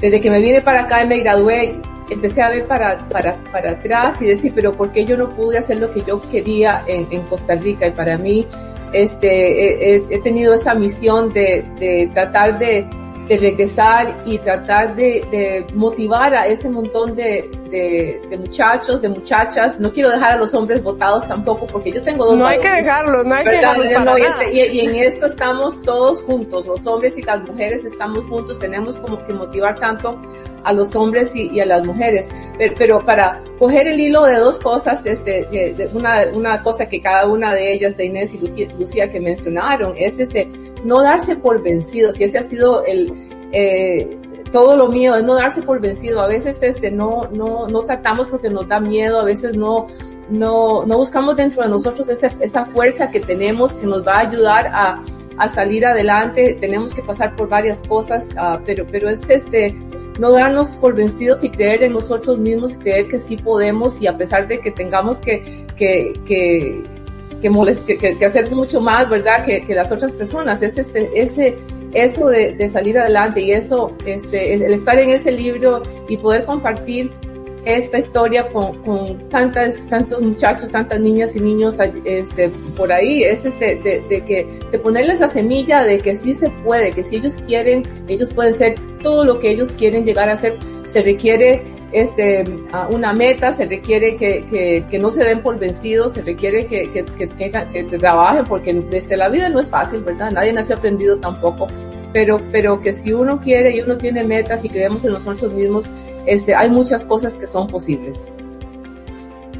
S3: desde que me vine para acá y me gradué, empecé a ver para, para, para atrás y decir, pero ¿por qué yo no pude hacer lo que yo quería en, en Costa Rica? Y para mí, este, he, he tenido esa misión de, de tratar de, de regresar y tratar de, de, motivar a ese montón de, de, de, muchachos, de muchachas. No quiero dejar a los hombres votados tampoco porque yo tengo dos.
S1: No hay que dejarlos, no hay que dejarlos.
S3: No, y, este, y, y, en esto estamos todos juntos, los hombres y las mujeres estamos juntos, tenemos como que motivar tanto a los hombres y, y a las mujeres. Pero, pero, para coger el hilo de dos cosas, este, de, una, una cosa que cada una de ellas, de Inés y Lucía, que mencionaron, es este, no darse por vencidos, y ese ha sido el, eh, todo lo mío, es no darse por vencido. A veces este, no, no, no tratamos porque nos da miedo, a veces no, no, no buscamos dentro de nosotros esa, esa fuerza que tenemos que nos va a ayudar a, a salir adelante. Tenemos que pasar por varias cosas, uh, pero, pero es este, no darnos por vencidos y creer en nosotros mismos creer que sí podemos y a pesar de que tengamos que, que, que, que, que, que hacer mucho más, ¿verdad? Que, que las otras personas. Es este, ese, eso de, de salir adelante y eso, este, el estar en ese libro y poder compartir esta historia con, con tantas, tantos muchachos, tantas niñas y niños este, por ahí, es este, de, de, que, de ponerles la semilla de que sí se puede, que si ellos quieren, ellos pueden ser todo lo que ellos quieren llegar a ser, se requiere este, una meta, se requiere que, que, que no se den por vencidos, se requiere que, que, que, trabajen porque desde la vida no es fácil, ¿verdad? Nadie nació aprendido tampoco, pero, pero que si uno quiere y uno tiene metas y creemos en nosotros mismos, este, hay muchas cosas que son posibles.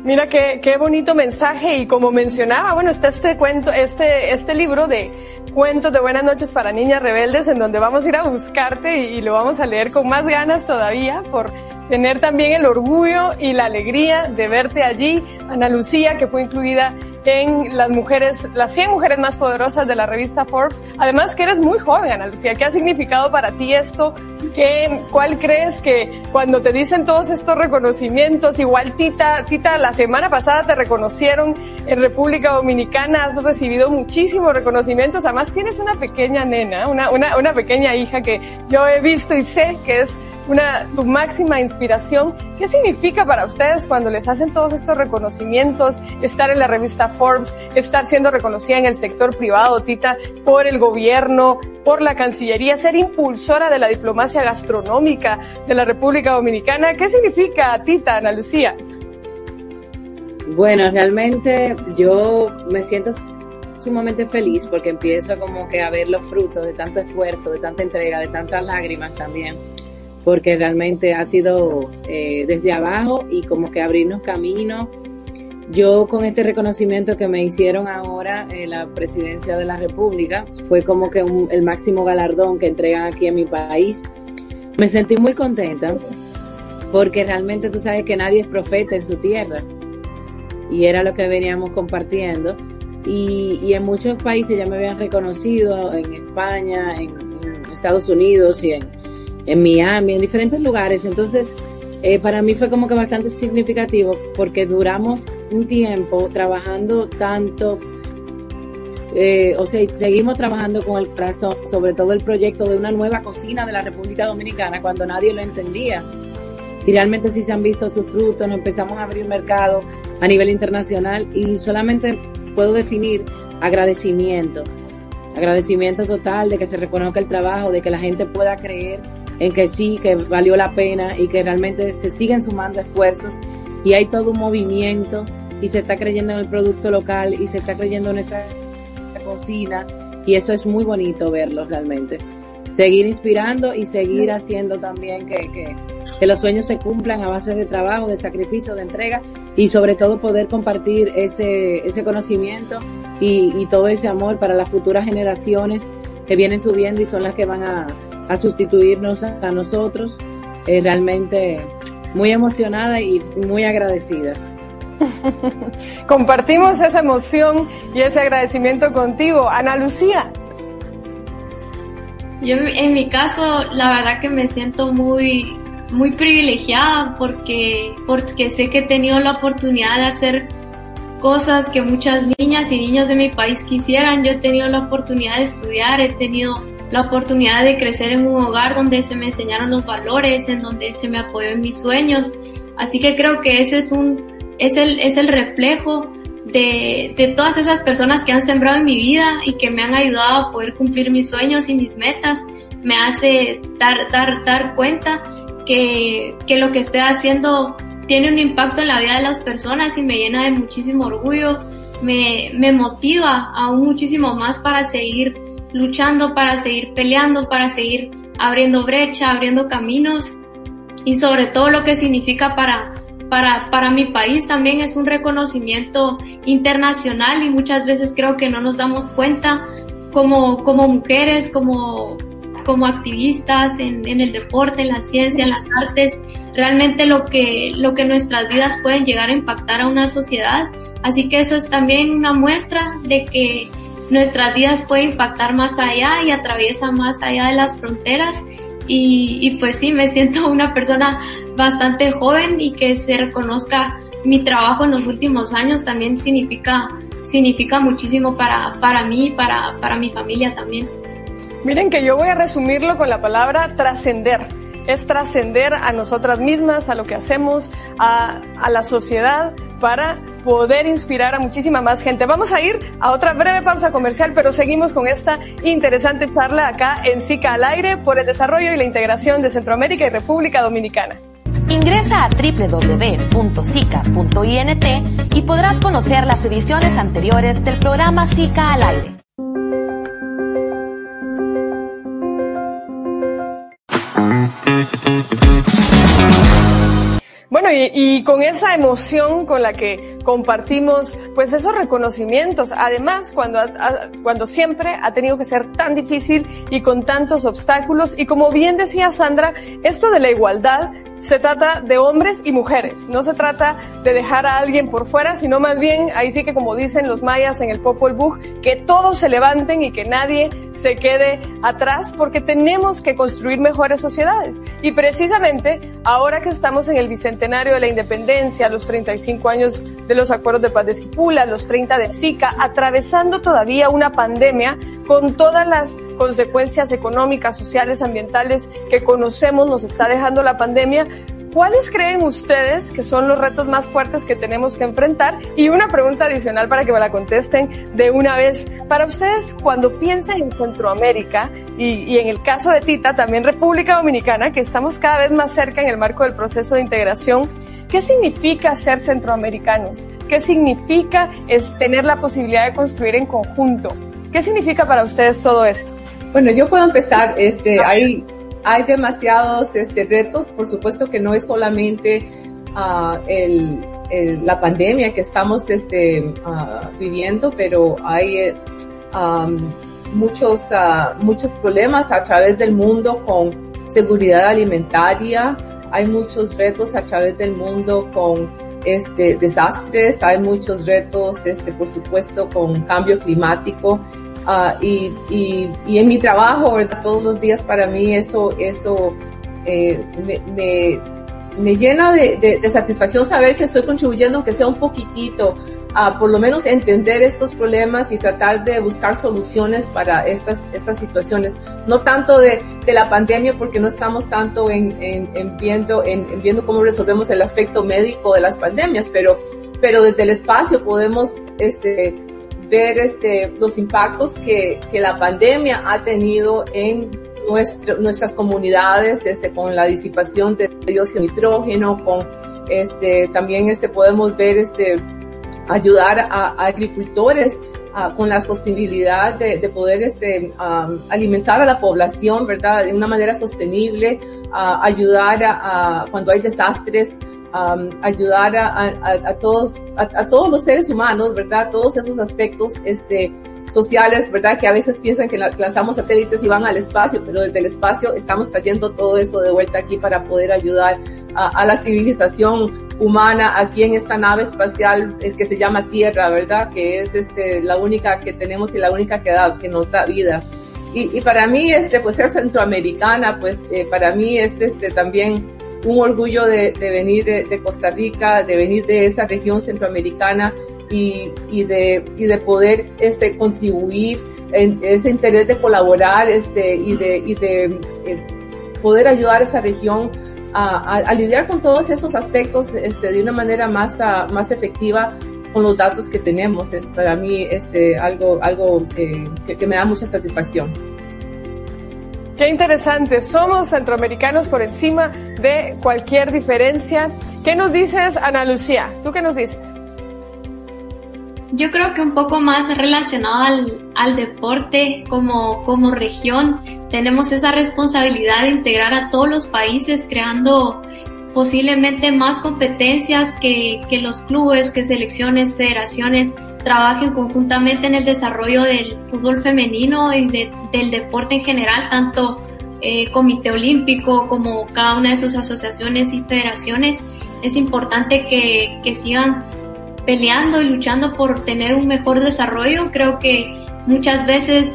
S1: Mira qué, qué bonito mensaje y como mencionaba, bueno, está este cuento, este, este libro de cuentos de buenas noches para niñas rebeldes en donde vamos a ir a buscarte y, y lo vamos a leer con más ganas todavía por tener también el orgullo y la alegría de verte allí, Ana Lucía, que fue incluida en las mujeres, las 100 mujeres más poderosas de la revista Forbes. Además que eres muy joven, Ana Lucía. ¿Qué ha significado para ti esto? ¿Qué, ¿Cuál crees que cuando te dicen todos estos reconocimientos, igual Tita, Tita, la semana pasada te reconocieron en República Dominicana, has recibido muchísimos reconocimientos. Además tienes una pequeña nena, una, una, una pequeña hija que yo he visto y sé que es una, tu máxima inspiración. ¿Qué significa para ustedes cuando les hacen todos estos reconocimientos, estar en la revista Forbes, estar siendo reconocida en el sector privado, Tita, por el gobierno, por la Cancillería, ser impulsora de la diplomacia gastronómica de la República Dominicana? ¿Qué significa, Tita, Ana Lucía?
S5: Bueno, realmente yo me siento sumamente feliz porque empiezo como que a ver los frutos de tanto esfuerzo, de tanta entrega, de tantas lágrimas también porque realmente ha sido eh, desde abajo y como que abrirnos camino. Yo con este reconocimiento que me hicieron ahora en la presidencia de la República, fue como que un, el máximo galardón que entregan aquí en mi país. Me sentí muy contenta porque realmente tú sabes que nadie es profeta en su tierra y era lo que veníamos compartiendo. Y, y en muchos países ya me habían reconocido, en España, en, en Estados Unidos y en, en Miami, en diferentes lugares. Entonces, eh, para mí fue como que bastante significativo porque duramos un tiempo trabajando tanto, eh, o sea, seguimos trabajando con el resto, sobre todo el proyecto de una nueva cocina de la República Dominicana cuando nadie lo entendía. Y realmente sí se han visto sus frutos, nos empezamos a abrir mercado a nivel internacional y solamente puedo definir agradecimiento. Agradecimiento total de que se reconozca el trabajo, de que la gente pueda creer en que sí, que valió la pena y que realmente se siguen sumando esfuerzos y hay todo un movimiento y se está creyendo en el producto local y se está creyendo en nuestra cocina y eso es muy bonito verlo realmente. Seguir inspirando y seguir haciendo también que, que, los sueños se cumplan a base de trabajo, de sacrificio, de entrega y sobre todo poder compartir ese, ese conocimiento y, y todo ese amor para las futuras generaciones que vienen subiendo y son las que van a, a sustituirnos a nosotros. Eh, realmente muy emocionada y muy agradecida.
S1: Compartimos esa emoción y ese agradecimiento contigo. Ana Lucía.
S4: Yo en mi caso, la verdad que me siento muy, muy privilegiada porque, porque sé que he tenido la oportunidad de hacer cosas que muchas niñas y niños de mi país quisieran. Yo he tenido la oportunidad de estudiar, he tenido la oportunidad de crecer en un hogar donde se me enseñaron los valores, en donde se me apoyó en mis sueños. Así que creo que ese es un, es el, es el reflejo de, de todas esas personas que han sembrado en mi vida y que me han ayudado a poder cumplir mis sueños y mis metas. Me hace dar, dar, dar cuenta que, que lo que estoy haciendo tiene un impacto en la vida de las personas y me llena de muchísimo orgullo, me, me motiva aún muchísimo más para seguir luchando para seguir peleando, para seguir abriendo brecha, abriendo caminos y sobre todo lo que significa para, para, para mi país también es un reconocimiento internacional y muchas veces creo que no nos damos cuenta como, como mujeres, como, como activistas en, en, el deporte, en la ciencia, en las artes, realmente lo que, lo que nuestras vidas pueden llegar a impactar a una sociedad. Así que eso es también una muestra de que nuestras vidas pueden impactar más allá y atraviesa más allá de las fronteras. Y, y pues sí, me siento una persona bastante joven y que se reconozca mi trabajo en los últimos años también significa, significa muchísimo para, para mí y para, para mi familia también.
S1: Miren que yo voy a resumirlo con la palabra trascender. Es trascender a nosotras mismas, a lo que hacemos, a, la sociedad, para poder inspirar a muchísima más gente. Vamos a ir a otra breve pausa comercial, pero seguimos con esta interesante charla acá en SICA al aire por el desarrollo y la integración de Centroamérica y República Dominicana.
S7: Ingresa a www.sica.int y podrás conocer las ediciones anteriores del programa SICA al aire.
S1: Bueno, y, con esa emoción con la que compartimos, pues esos reconocimientos, además cuando, cuando siempre ha tenido que ser tan difícil y con tantos obstáculos, y como bien decía Sandra, esto de la igualdad se trata de hombres y mujeres, no se trata de dejar a alguien por fuera, sino más bien, ahí sí que como dicen los mayas en el Popol Vuh, que todos se levanten y que nadie se quede atrás, porque tenemos que construir mejores sociedades. Y precisamente ahora que estamos en el bicentenario de la independencia, los 35 años de los acuerdos de paz de Esquipula, los 30 de Zika, atravesando todavía una pandemia con todas las consecuencias económicas, sociales, ambientales que conocemos, nos está dejando la pandemia, ¿Cuáles creen ustedes que son los retos más fuertes que tenemos que enfrentar? Y una pregunta adicional para que me la contesten de una vez. Para ustedes, cuando piensan en Centroamérica y, y, en el caso de Tita, también República Dominicana, que estamos cada vez más cerca en el marco del proceso de integración, ¿qué significa ser centroamericanos? ¿Qué significa es tener la posibilidad de construir en conjunto? ¿Qué significa para ustedes todo esto?
S3: Bueno, yo puedo empezar, este, hay hay demasiados este, retos, por supuesto que no es solamente el, la pandemia que estamos este, uh, viviendo, pero hay um, muchos, uh, muchos problemas a través del mundo con seguridad alimentaria, hay muchos retos a través del mundo con este, desastres, hay muchos retos, este, por supuesto, con cambio climático. Uh, y, y, y, en mi trabajo, ¿verdad? Todos los días para mí eso, eso eh, me, me, llena de, de, de, satisfacción saber que estoy contribuyendo, aunque sea un poquitito, a por lo menos entender estos problemas y tratar de buscar soluciones para estas, estas situaciones. No tanto de, de la pandemia, porque no estamos tanto en, en, en viendo, en, en, viendo cómo resolvemos el aspecto médico de las pandemias, pero, pero desde el espacio podemos, este, ver este, los impactos que, que la pandemia ha tenido en nuestro, nuestras comunidades, este, con la disipación de dióxido de nitrógeno, con este, también este, podemos ver este, ayudar a, a agricultores a, con la sostenibilidad de, de poder este, alimentar a la población, ¿verdad? De una manera sostenible, ayudar a, a, cuando hay desastres, um, ayudar a, a, a todos, a, todos los seres humanos, ¿verdad? Todos esos aspectos, este, sociales, ¿verdad? Que a veces piensan que lanzamos satélites y van al espacio, pero desde el espacio estamos trayendo todo esto de vuelta aquí para poder ayudar a, a la civilización humana aquí en esta nave espacial es que se llama Tierra, ¿verdad? Que es este, la única que tenemos y la única que da, que nos da vida. Y, y para mí, este, pues ser centroamericana, pues eh, para mí es este también un orgullo de, venir de, Costa Rica, de venir de esa región centroamericana y, y, de, y de poder este, contribuir en ese interés de colaborar este, y de, y de eh, poder ayudar a esa región a, lidiar con todos esos aspectos este, de una manera más, efectiva con los datos que tenemos. Es para mí este, algo, algo eh, que me da mucha satisfacción.
S1: Qué interesante. Somos centroamericanos por encima de cualquier diferencia. ¿Qué nos dices, Ana Lucía? ¿Tú qué nos dices?
S4: Yo creo que un poco más relacionado al, al deporte como, como región, tenemos esa responsabilidad de integrar a todos los países creando posiblemente más competencias que, que los clubes, que selecciones, federaciones trabajen conjuntamente en el desarrollo del fútbol femenino y del deporte en general, tanto eh, Comité Olímpico como cada una de sus asociaciones y federaciones. Es importante que, que sigan peleando y luchando por tener un mejor desarrollo. Creo que muchas veces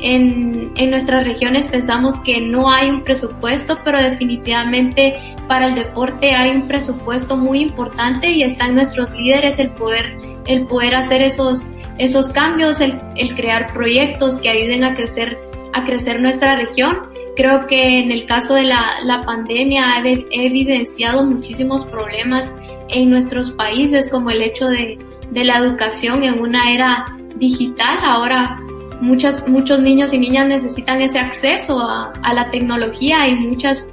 S4: en, en, nuestras regiones pensamos que no hay un presupuesto, pero definitivamente para el deporte hay un presupuesto muy importante y está en nuestros líderes el poder, el poder hacer esos, esos cambios, el, el crear proyectos que ayuden a crecer, a crecer nuestra región. Creo que en el caso de la, la pandemia ha evidenciado muchísimos problemas en nuestros países, como el hecho de, de la educación en una era digital. Ahora muchas, muchos niños y niñas necesitan ese acceso a, a la tecnología y muchas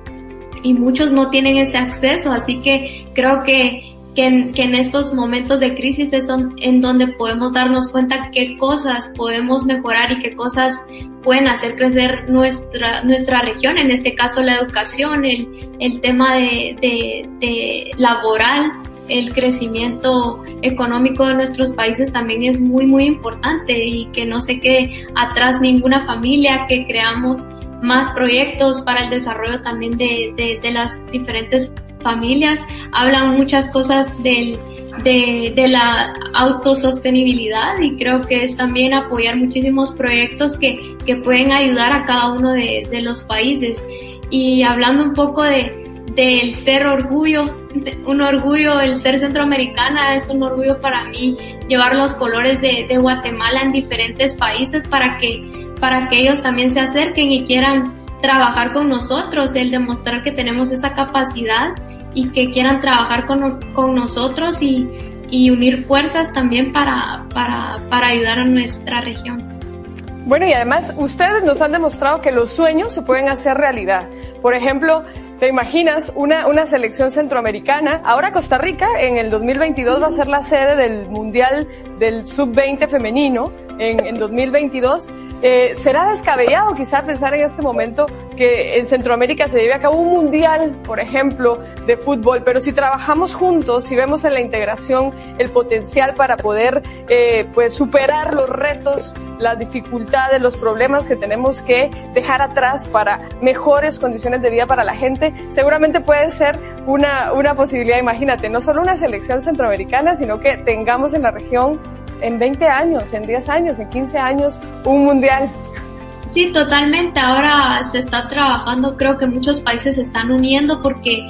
S4: y muchos no tienen ese acceso, así que creo que, que, en, que en estos momentos de crisis es en donde podemos darnos cuenta qué cosas podemos mejorar y qué cosas pueden hacer crecer nuestra, nuestra región, en este caso la educación, el, el tema de, laboral, el crecimiento económico de nuestros países también es muy, muy importante y que no se quede atrás ninguna familia, que creamos más proyectos para el desarrollo también de, de las diferentes familias. Hablan muchas cosas del, de, la autosostenibilidad y creo que es también apoyar muchísimos proyectos que, que pueden ayudar a cada uno de, de los países. Y hablando un poco de, del ser orgullo, un orgullo, el ser centroamericana es un orgullo para mí llevar los colores de, de Guatemala en diferentes países para que para que ellos también se acerquen y quieran trabajar con nosotros, el demostrar que tenemos esa capacidad y que quieran trabajar con, con nosotros y, y, unir fuerzas también para, para, para ayudar a nuestra región.
S1: Bueno, y además ustedes nos han demostrado que los sueños se pueden hacer realidad. Por ejemplo, te imaginas una, una selección centroamericana. Ahora Costa Rica en el 2022 va a ser la sede del Mundial del Sub-20 femenino en, en 2022. Eh, será descabellado quizá pensar en este momento que en Centroamérica se lleve a cabo un mundial, por ejemplo, de fútbol, pero si trabajamos juntos, si vemos en la integración el potencial para poder eh, pues superar los retos, las dificultades, los problemas que tenemos que dejar atrás para mejores condiciones de vida para la gente, seguramente puede ser una, una posibilidad, imagínate, no solo una selección centroamericana, sino que tengamos en la región en 20 años, en 10 años, en 15 años, un mundial.
S4: Sí, totalmente. Ahora se está trabajando, creo que muchos países se están uniendo porque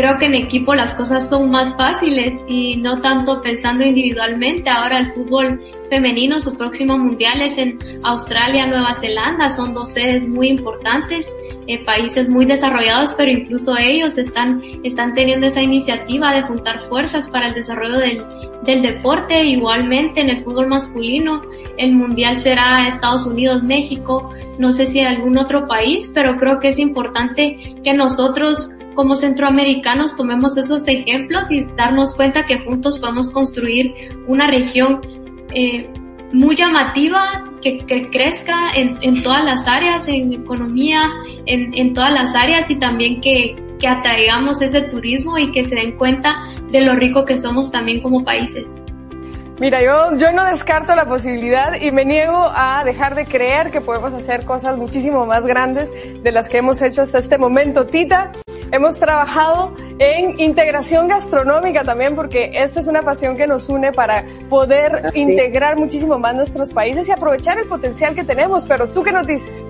S4: creo que en equipo las cosas son más fáciles y no tanto pensando individualmente. Ahora el fútbol femenino, su próximo mundial es en Australia, Nueva Zelanda, son dos sedes muy importantes, eh, países muy desarrollados, pero incluso ellos están, están teniendo esa iniciativa de juntar fuerzas para el desarrollo del, del deporte. Igualmente en el fútbol masculino, el mundial será Estados Unidos, México, no sé si algún otro país, pero creo que es importante que nosotros como centroamericanos tomemos esos ejemplos y darnos cuenta que juntos podemos construir una región eh, muy llamativa, que, crezca en, en, todas las áreas, en economía, en, en todas las áreas y también que, que atraigamos ese turismo y que se den cuenta de lo rico que somos también como países.
S1: Mira, yo, yo no descarto la posibilidad y me niego a dejar de creer que podemos hacer cosas muchísimo más grandes de las que hemos hecho hasta este momento. Tita, hemos trabajado en integración gastronómica también porque esta es una pasión que nos une para poder Así. integrar muchísimo más nuestros países y aprovechar el potencial que tenemos. Pero tú qué nos dices?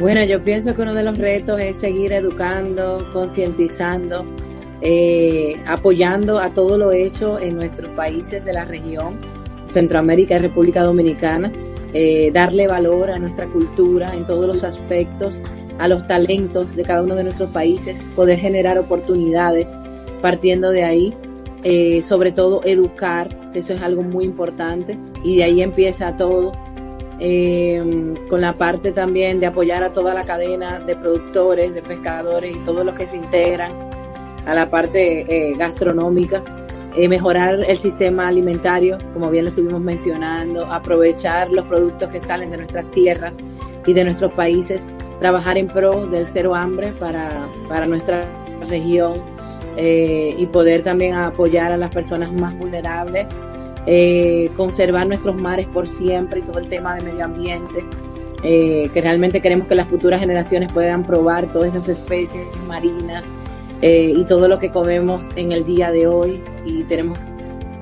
S5: Bueno, yo pienso que uno de los retos es seguir educando, concientizando, eh, apoyando a todo lo hecho en nuestros países de la región, Centroamérica y República Dominicana, eh, darle valor a nuestra cultura en todos los aspectos, a los talentos de cada uno de nuestros países, poder generar oportunidades partiendo de ahí, eh, sobre todo educar, eso es algo muy importante y de ahí empieza todo. Eh, con la parte también de apoyar a toda la cadena de productores, de pescadores y todos los que se integran a la parte eh, gastronómica, mejorar el sistema alimentario, como bien lo estuvimos mencionando, aprovechar los productos que salen de nuestras tierras y de nuestros países, trabajar en pro del cero hambre para, para nuestra región, eh, y poder también apoyar a las personas más vulnerables, eh, conservar nuestros mares por siempre y todo el tema de medio ambiente, eh, que realmente queremos que las futuras generaciones puedan probar todas esas especies marinas y todo lo que comemos en el día de hoy y tenemos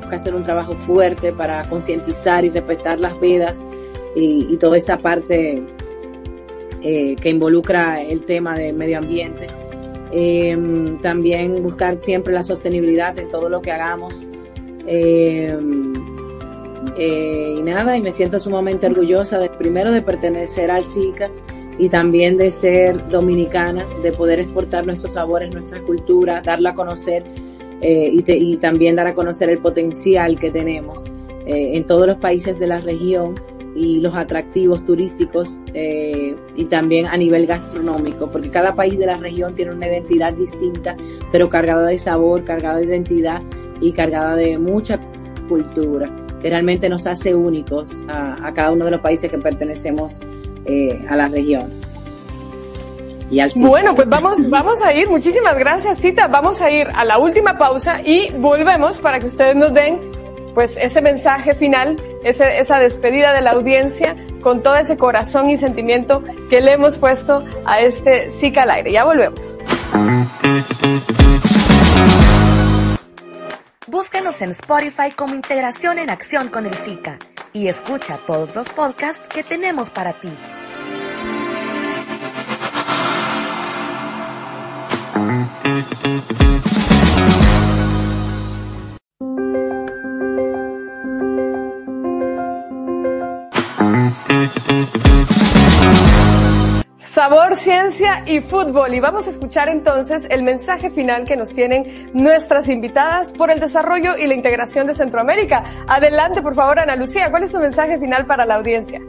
S5: que hacer un trabajo fuerte para concientizar y respetar las vidas y, y toda esa parte que involucra el tema del medio ambiente. Eh, también buscar siempre la sostenibilidad en todo lo que hagamos. Eh, eh, y nada, y me siento sumamente orgullosa de primero de pertenecer al SICA y también de ser dominicana, de poder exportar nuestros sabores, nuestra cultura, darla a conocer eh, y, y, también dar a conocer el potencial que tenemos eh, en todos los países de la región y los atractivos turísticos eh, y también a nivel gastronómico, porque cada país de la región tiene una identidad distinta, pero cargada de sabor, cargada de identidad y cargada de mucha cultura, que realmente nos hace únicos a, a cada uno de los países que pertenecemos eh, a la región.
S1: Y al bueno, pues vamos, vamos a ir, muchísimas gracias Cita, vamos a ir a la última pausa y volvemos para que ustedes nos den pues ese mensaje final, esa despedida de la audiencia con todo ese corazón y sentimiento que le hemos puesto a este SICA al aire. Ya volvemos.
S7: Búscanos en Spotify como Integración en Acción con el SICA y escucha todos los podcasts que tenemos para ti.
S1: Sabor, ciencia y fútbol. Y vamos a escuchar entonces el mensaje final que nos tienen nuestras invitadas por el desarrollo y la integración de Centroamérica. Adelante, por favor, Ana Lucía. ¿Cuál es su mensaje final para la audiencia?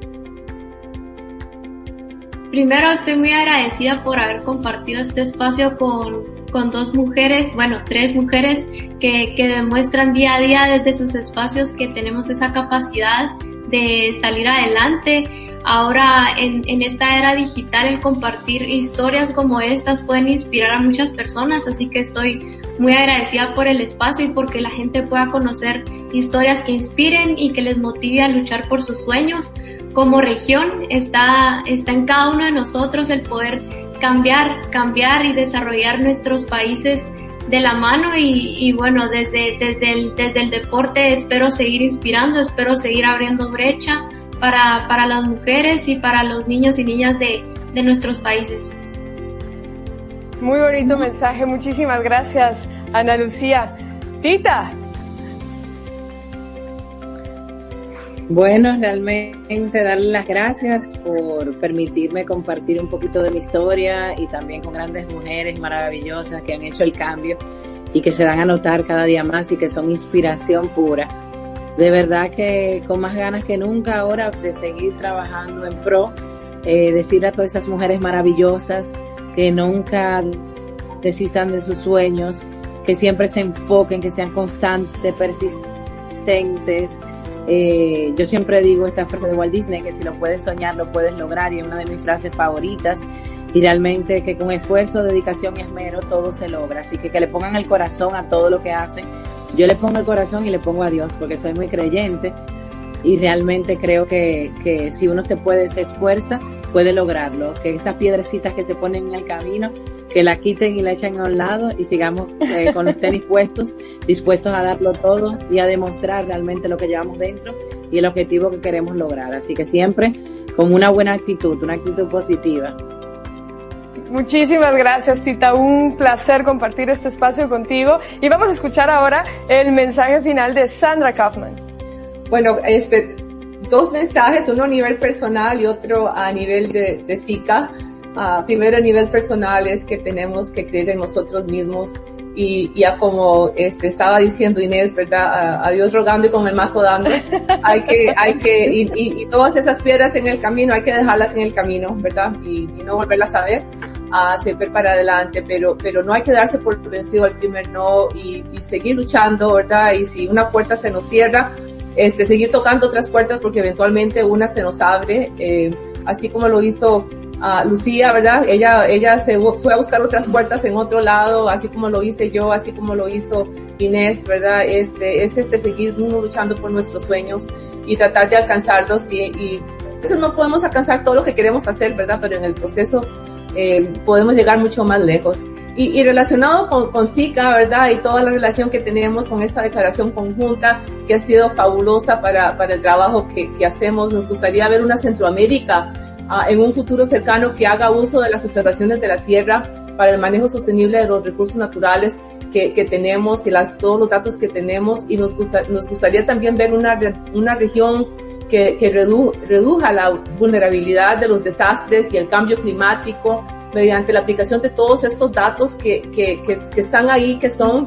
S4: Primero, estoy muy agradecida por haber compartido este espacio con, con dos mujeres, bueno, tres mujeres que, que demuestran día a día desde sus espacios que tenemos esa capacidad de salir adelante. Ahora en, en, esta era digital el compartir historias como estas pueden inspirar a muchas personas, así que estoy muy agradecida por el espacio y porque la gente pueda conocer historias que inspiren y que les motive a luchar por sus sueños. Como región está, está en cada uno de nosotros el poder cambiar, cambiar y desarrollar nuestros países de la mano y, y, bueno, desde, desde, el, desde el deporte espero seguir inspirando, espero seguir abriendo brecha para, para las mujeres y para los niños y niñas de, de nuestros países.
S1: Muy bonito mensaje, muchísimas gracias Ana Lucía. Tita.
S5: Bueno, realmente darle las gracias por permitirme compartir un poquito de mi historia y también con grandes mujeres maravillosas que han hecho el cambio y que se dan a notar cada día más y que son inspiración pura. De verdad que con más ganas que nunca ahora de seguir trabajando en pro, eh, decir a todas esas mujeres maravillosas que nunca desistan de sus sueños, que siempre se enfoquen, que sean constantes, persistentes, eh, yo siempre digo esta frase de Walt Disney, que si lo puedes soñar, lo puedes lograr, y es una de mis frases favoritas. Y realmente que con esfuerzo, dedicación y esmero todo se logra. Así que que le pongan el corazón a todo lo que hacen. Yo le pongo el corazón y le pongo a Dios, porque soy muy creyente. Y realmente creo que, que si uno se puede, se esfuerza, puede lograrlo. Que esas piedrecitas que se ponen en el camino, que la quiten y la echen a un lado y sigamos eh, con los tenis puestos, dispuestos a darlo todo y a demostrar realmente lo que llevamos dentro y el objetivo que queremos lograr. Así que siempre con una buena actitud, una actitud positiva.
S1: Muchísimas gracias, Tita. Un placer compartir este espacio contigo. Y vamos a escuchar ahora el mensaje final de Sandra Kaufman.
S3: Bueno, este, dos mensajes, uno a nivel personal y otro a nivel de, de SICA. Uh, primero a nivel personal es que tenemos que creer en nosotros mismos y ya como este, estaba diciendo Inés, ¿verdad? A, a, Dios rogando y con el mazo dando. Hay que, hay que, y, y, y, todas esas piedras en el camino hay que dejarlas en el camino, ¿verdad? Y, y no volverlas a ver, a siempre para adelante, pero, pero no hay que darse por vencido al primer no y, y seguir luchando, ¿verdad? Y si una puerta se nos cierra, este, seguir tocando otras puertas porque eventualmente una se nos abre, eh, así como lo hizo a Lucía, ¿verdad? Ella, ella se fue a buscar otras puertas en otro lado, así como lo hice yo, así como lo hizo Inés, ¿verdad? Este, es este seguir uno luchando por nuestros sueños y tratar de alcanzarlos y, y eso no podemos alcanzar todo lo que queremos hacer, ¿verdad? Pero en el proceso eh, podemos llegar mucho más lejos. Y, y relacionado con, con SICA, ¿verdad? Y toda la relación que tenemos con esta declaración conjunta que ha sido fabulosa para, para el trabajo que, que hacemos, nos gustaría ver una Centroamérica uh, en un futuro cercano que haga uso de las observaciones de la Tierra para el manejo sostenible de los recursos naturales que, que tenemos y las, todos los datos que tenemos. Y nos, gusta, nos gustaría también ver una, una región que, que redu, reduja la vulnerabilidad de los desastres y el cambio climático mediante la aplicación de todos estos datos que, que, que, que están ahí, que son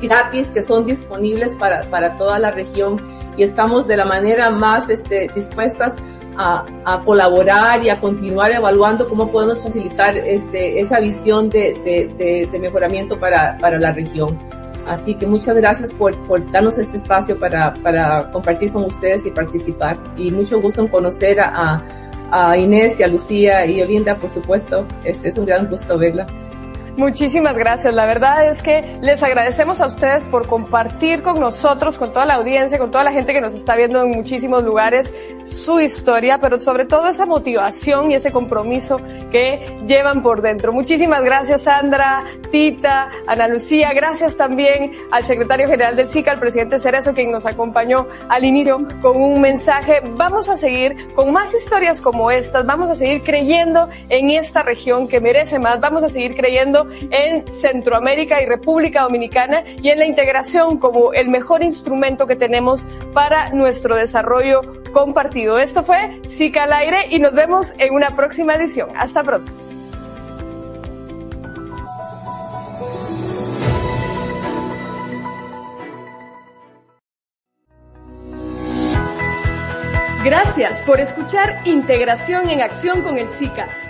S3: gratis, que son disponibles para, para toda la región. Y estamos de la manera más este, dispuestas a, a, colaborar y a continuar evaluando cómo podemos facilitar este, esa visión de, de, de, de mejoramiento para, para la región. Así que muchas gracias por, por darnos este espacio para, para compartir con ustedes y participar. Y mucho gusto en conocer a, a, Inés y a Lucía y Olinda, por supuesto. Este es un gran gusto verla.
S1: Muchísimas gracias. La verdad es que les agradecemos a ustedes por compartir con nosotros, con toda la audiencia, con toda la gente que nos está viendo en muchísimos lugares, su historia, pero sobre todo esa motivación y ese compromiso que llevan por dentro. Muchísimas gracias Sandra, Tita, Ana Lucía. Gracias también al secretario general del SICA, al presidente Cerezo, quien nos acompañó al inicio con un mensaje. Vamos a seguir con más historias como estas. Vamos a seguir creyendo en esta región que merece más. Vamos a seguir creyendo en Centroamérica y República Dominicana y en la integración como el mejor instrumento que tenemos para nuestro desarrollo compartido. Esto fue SICA al aire y nos vemos en una próxima edición. Hasta pronto. Gracias por escuchar Integración en Acción con el SICA.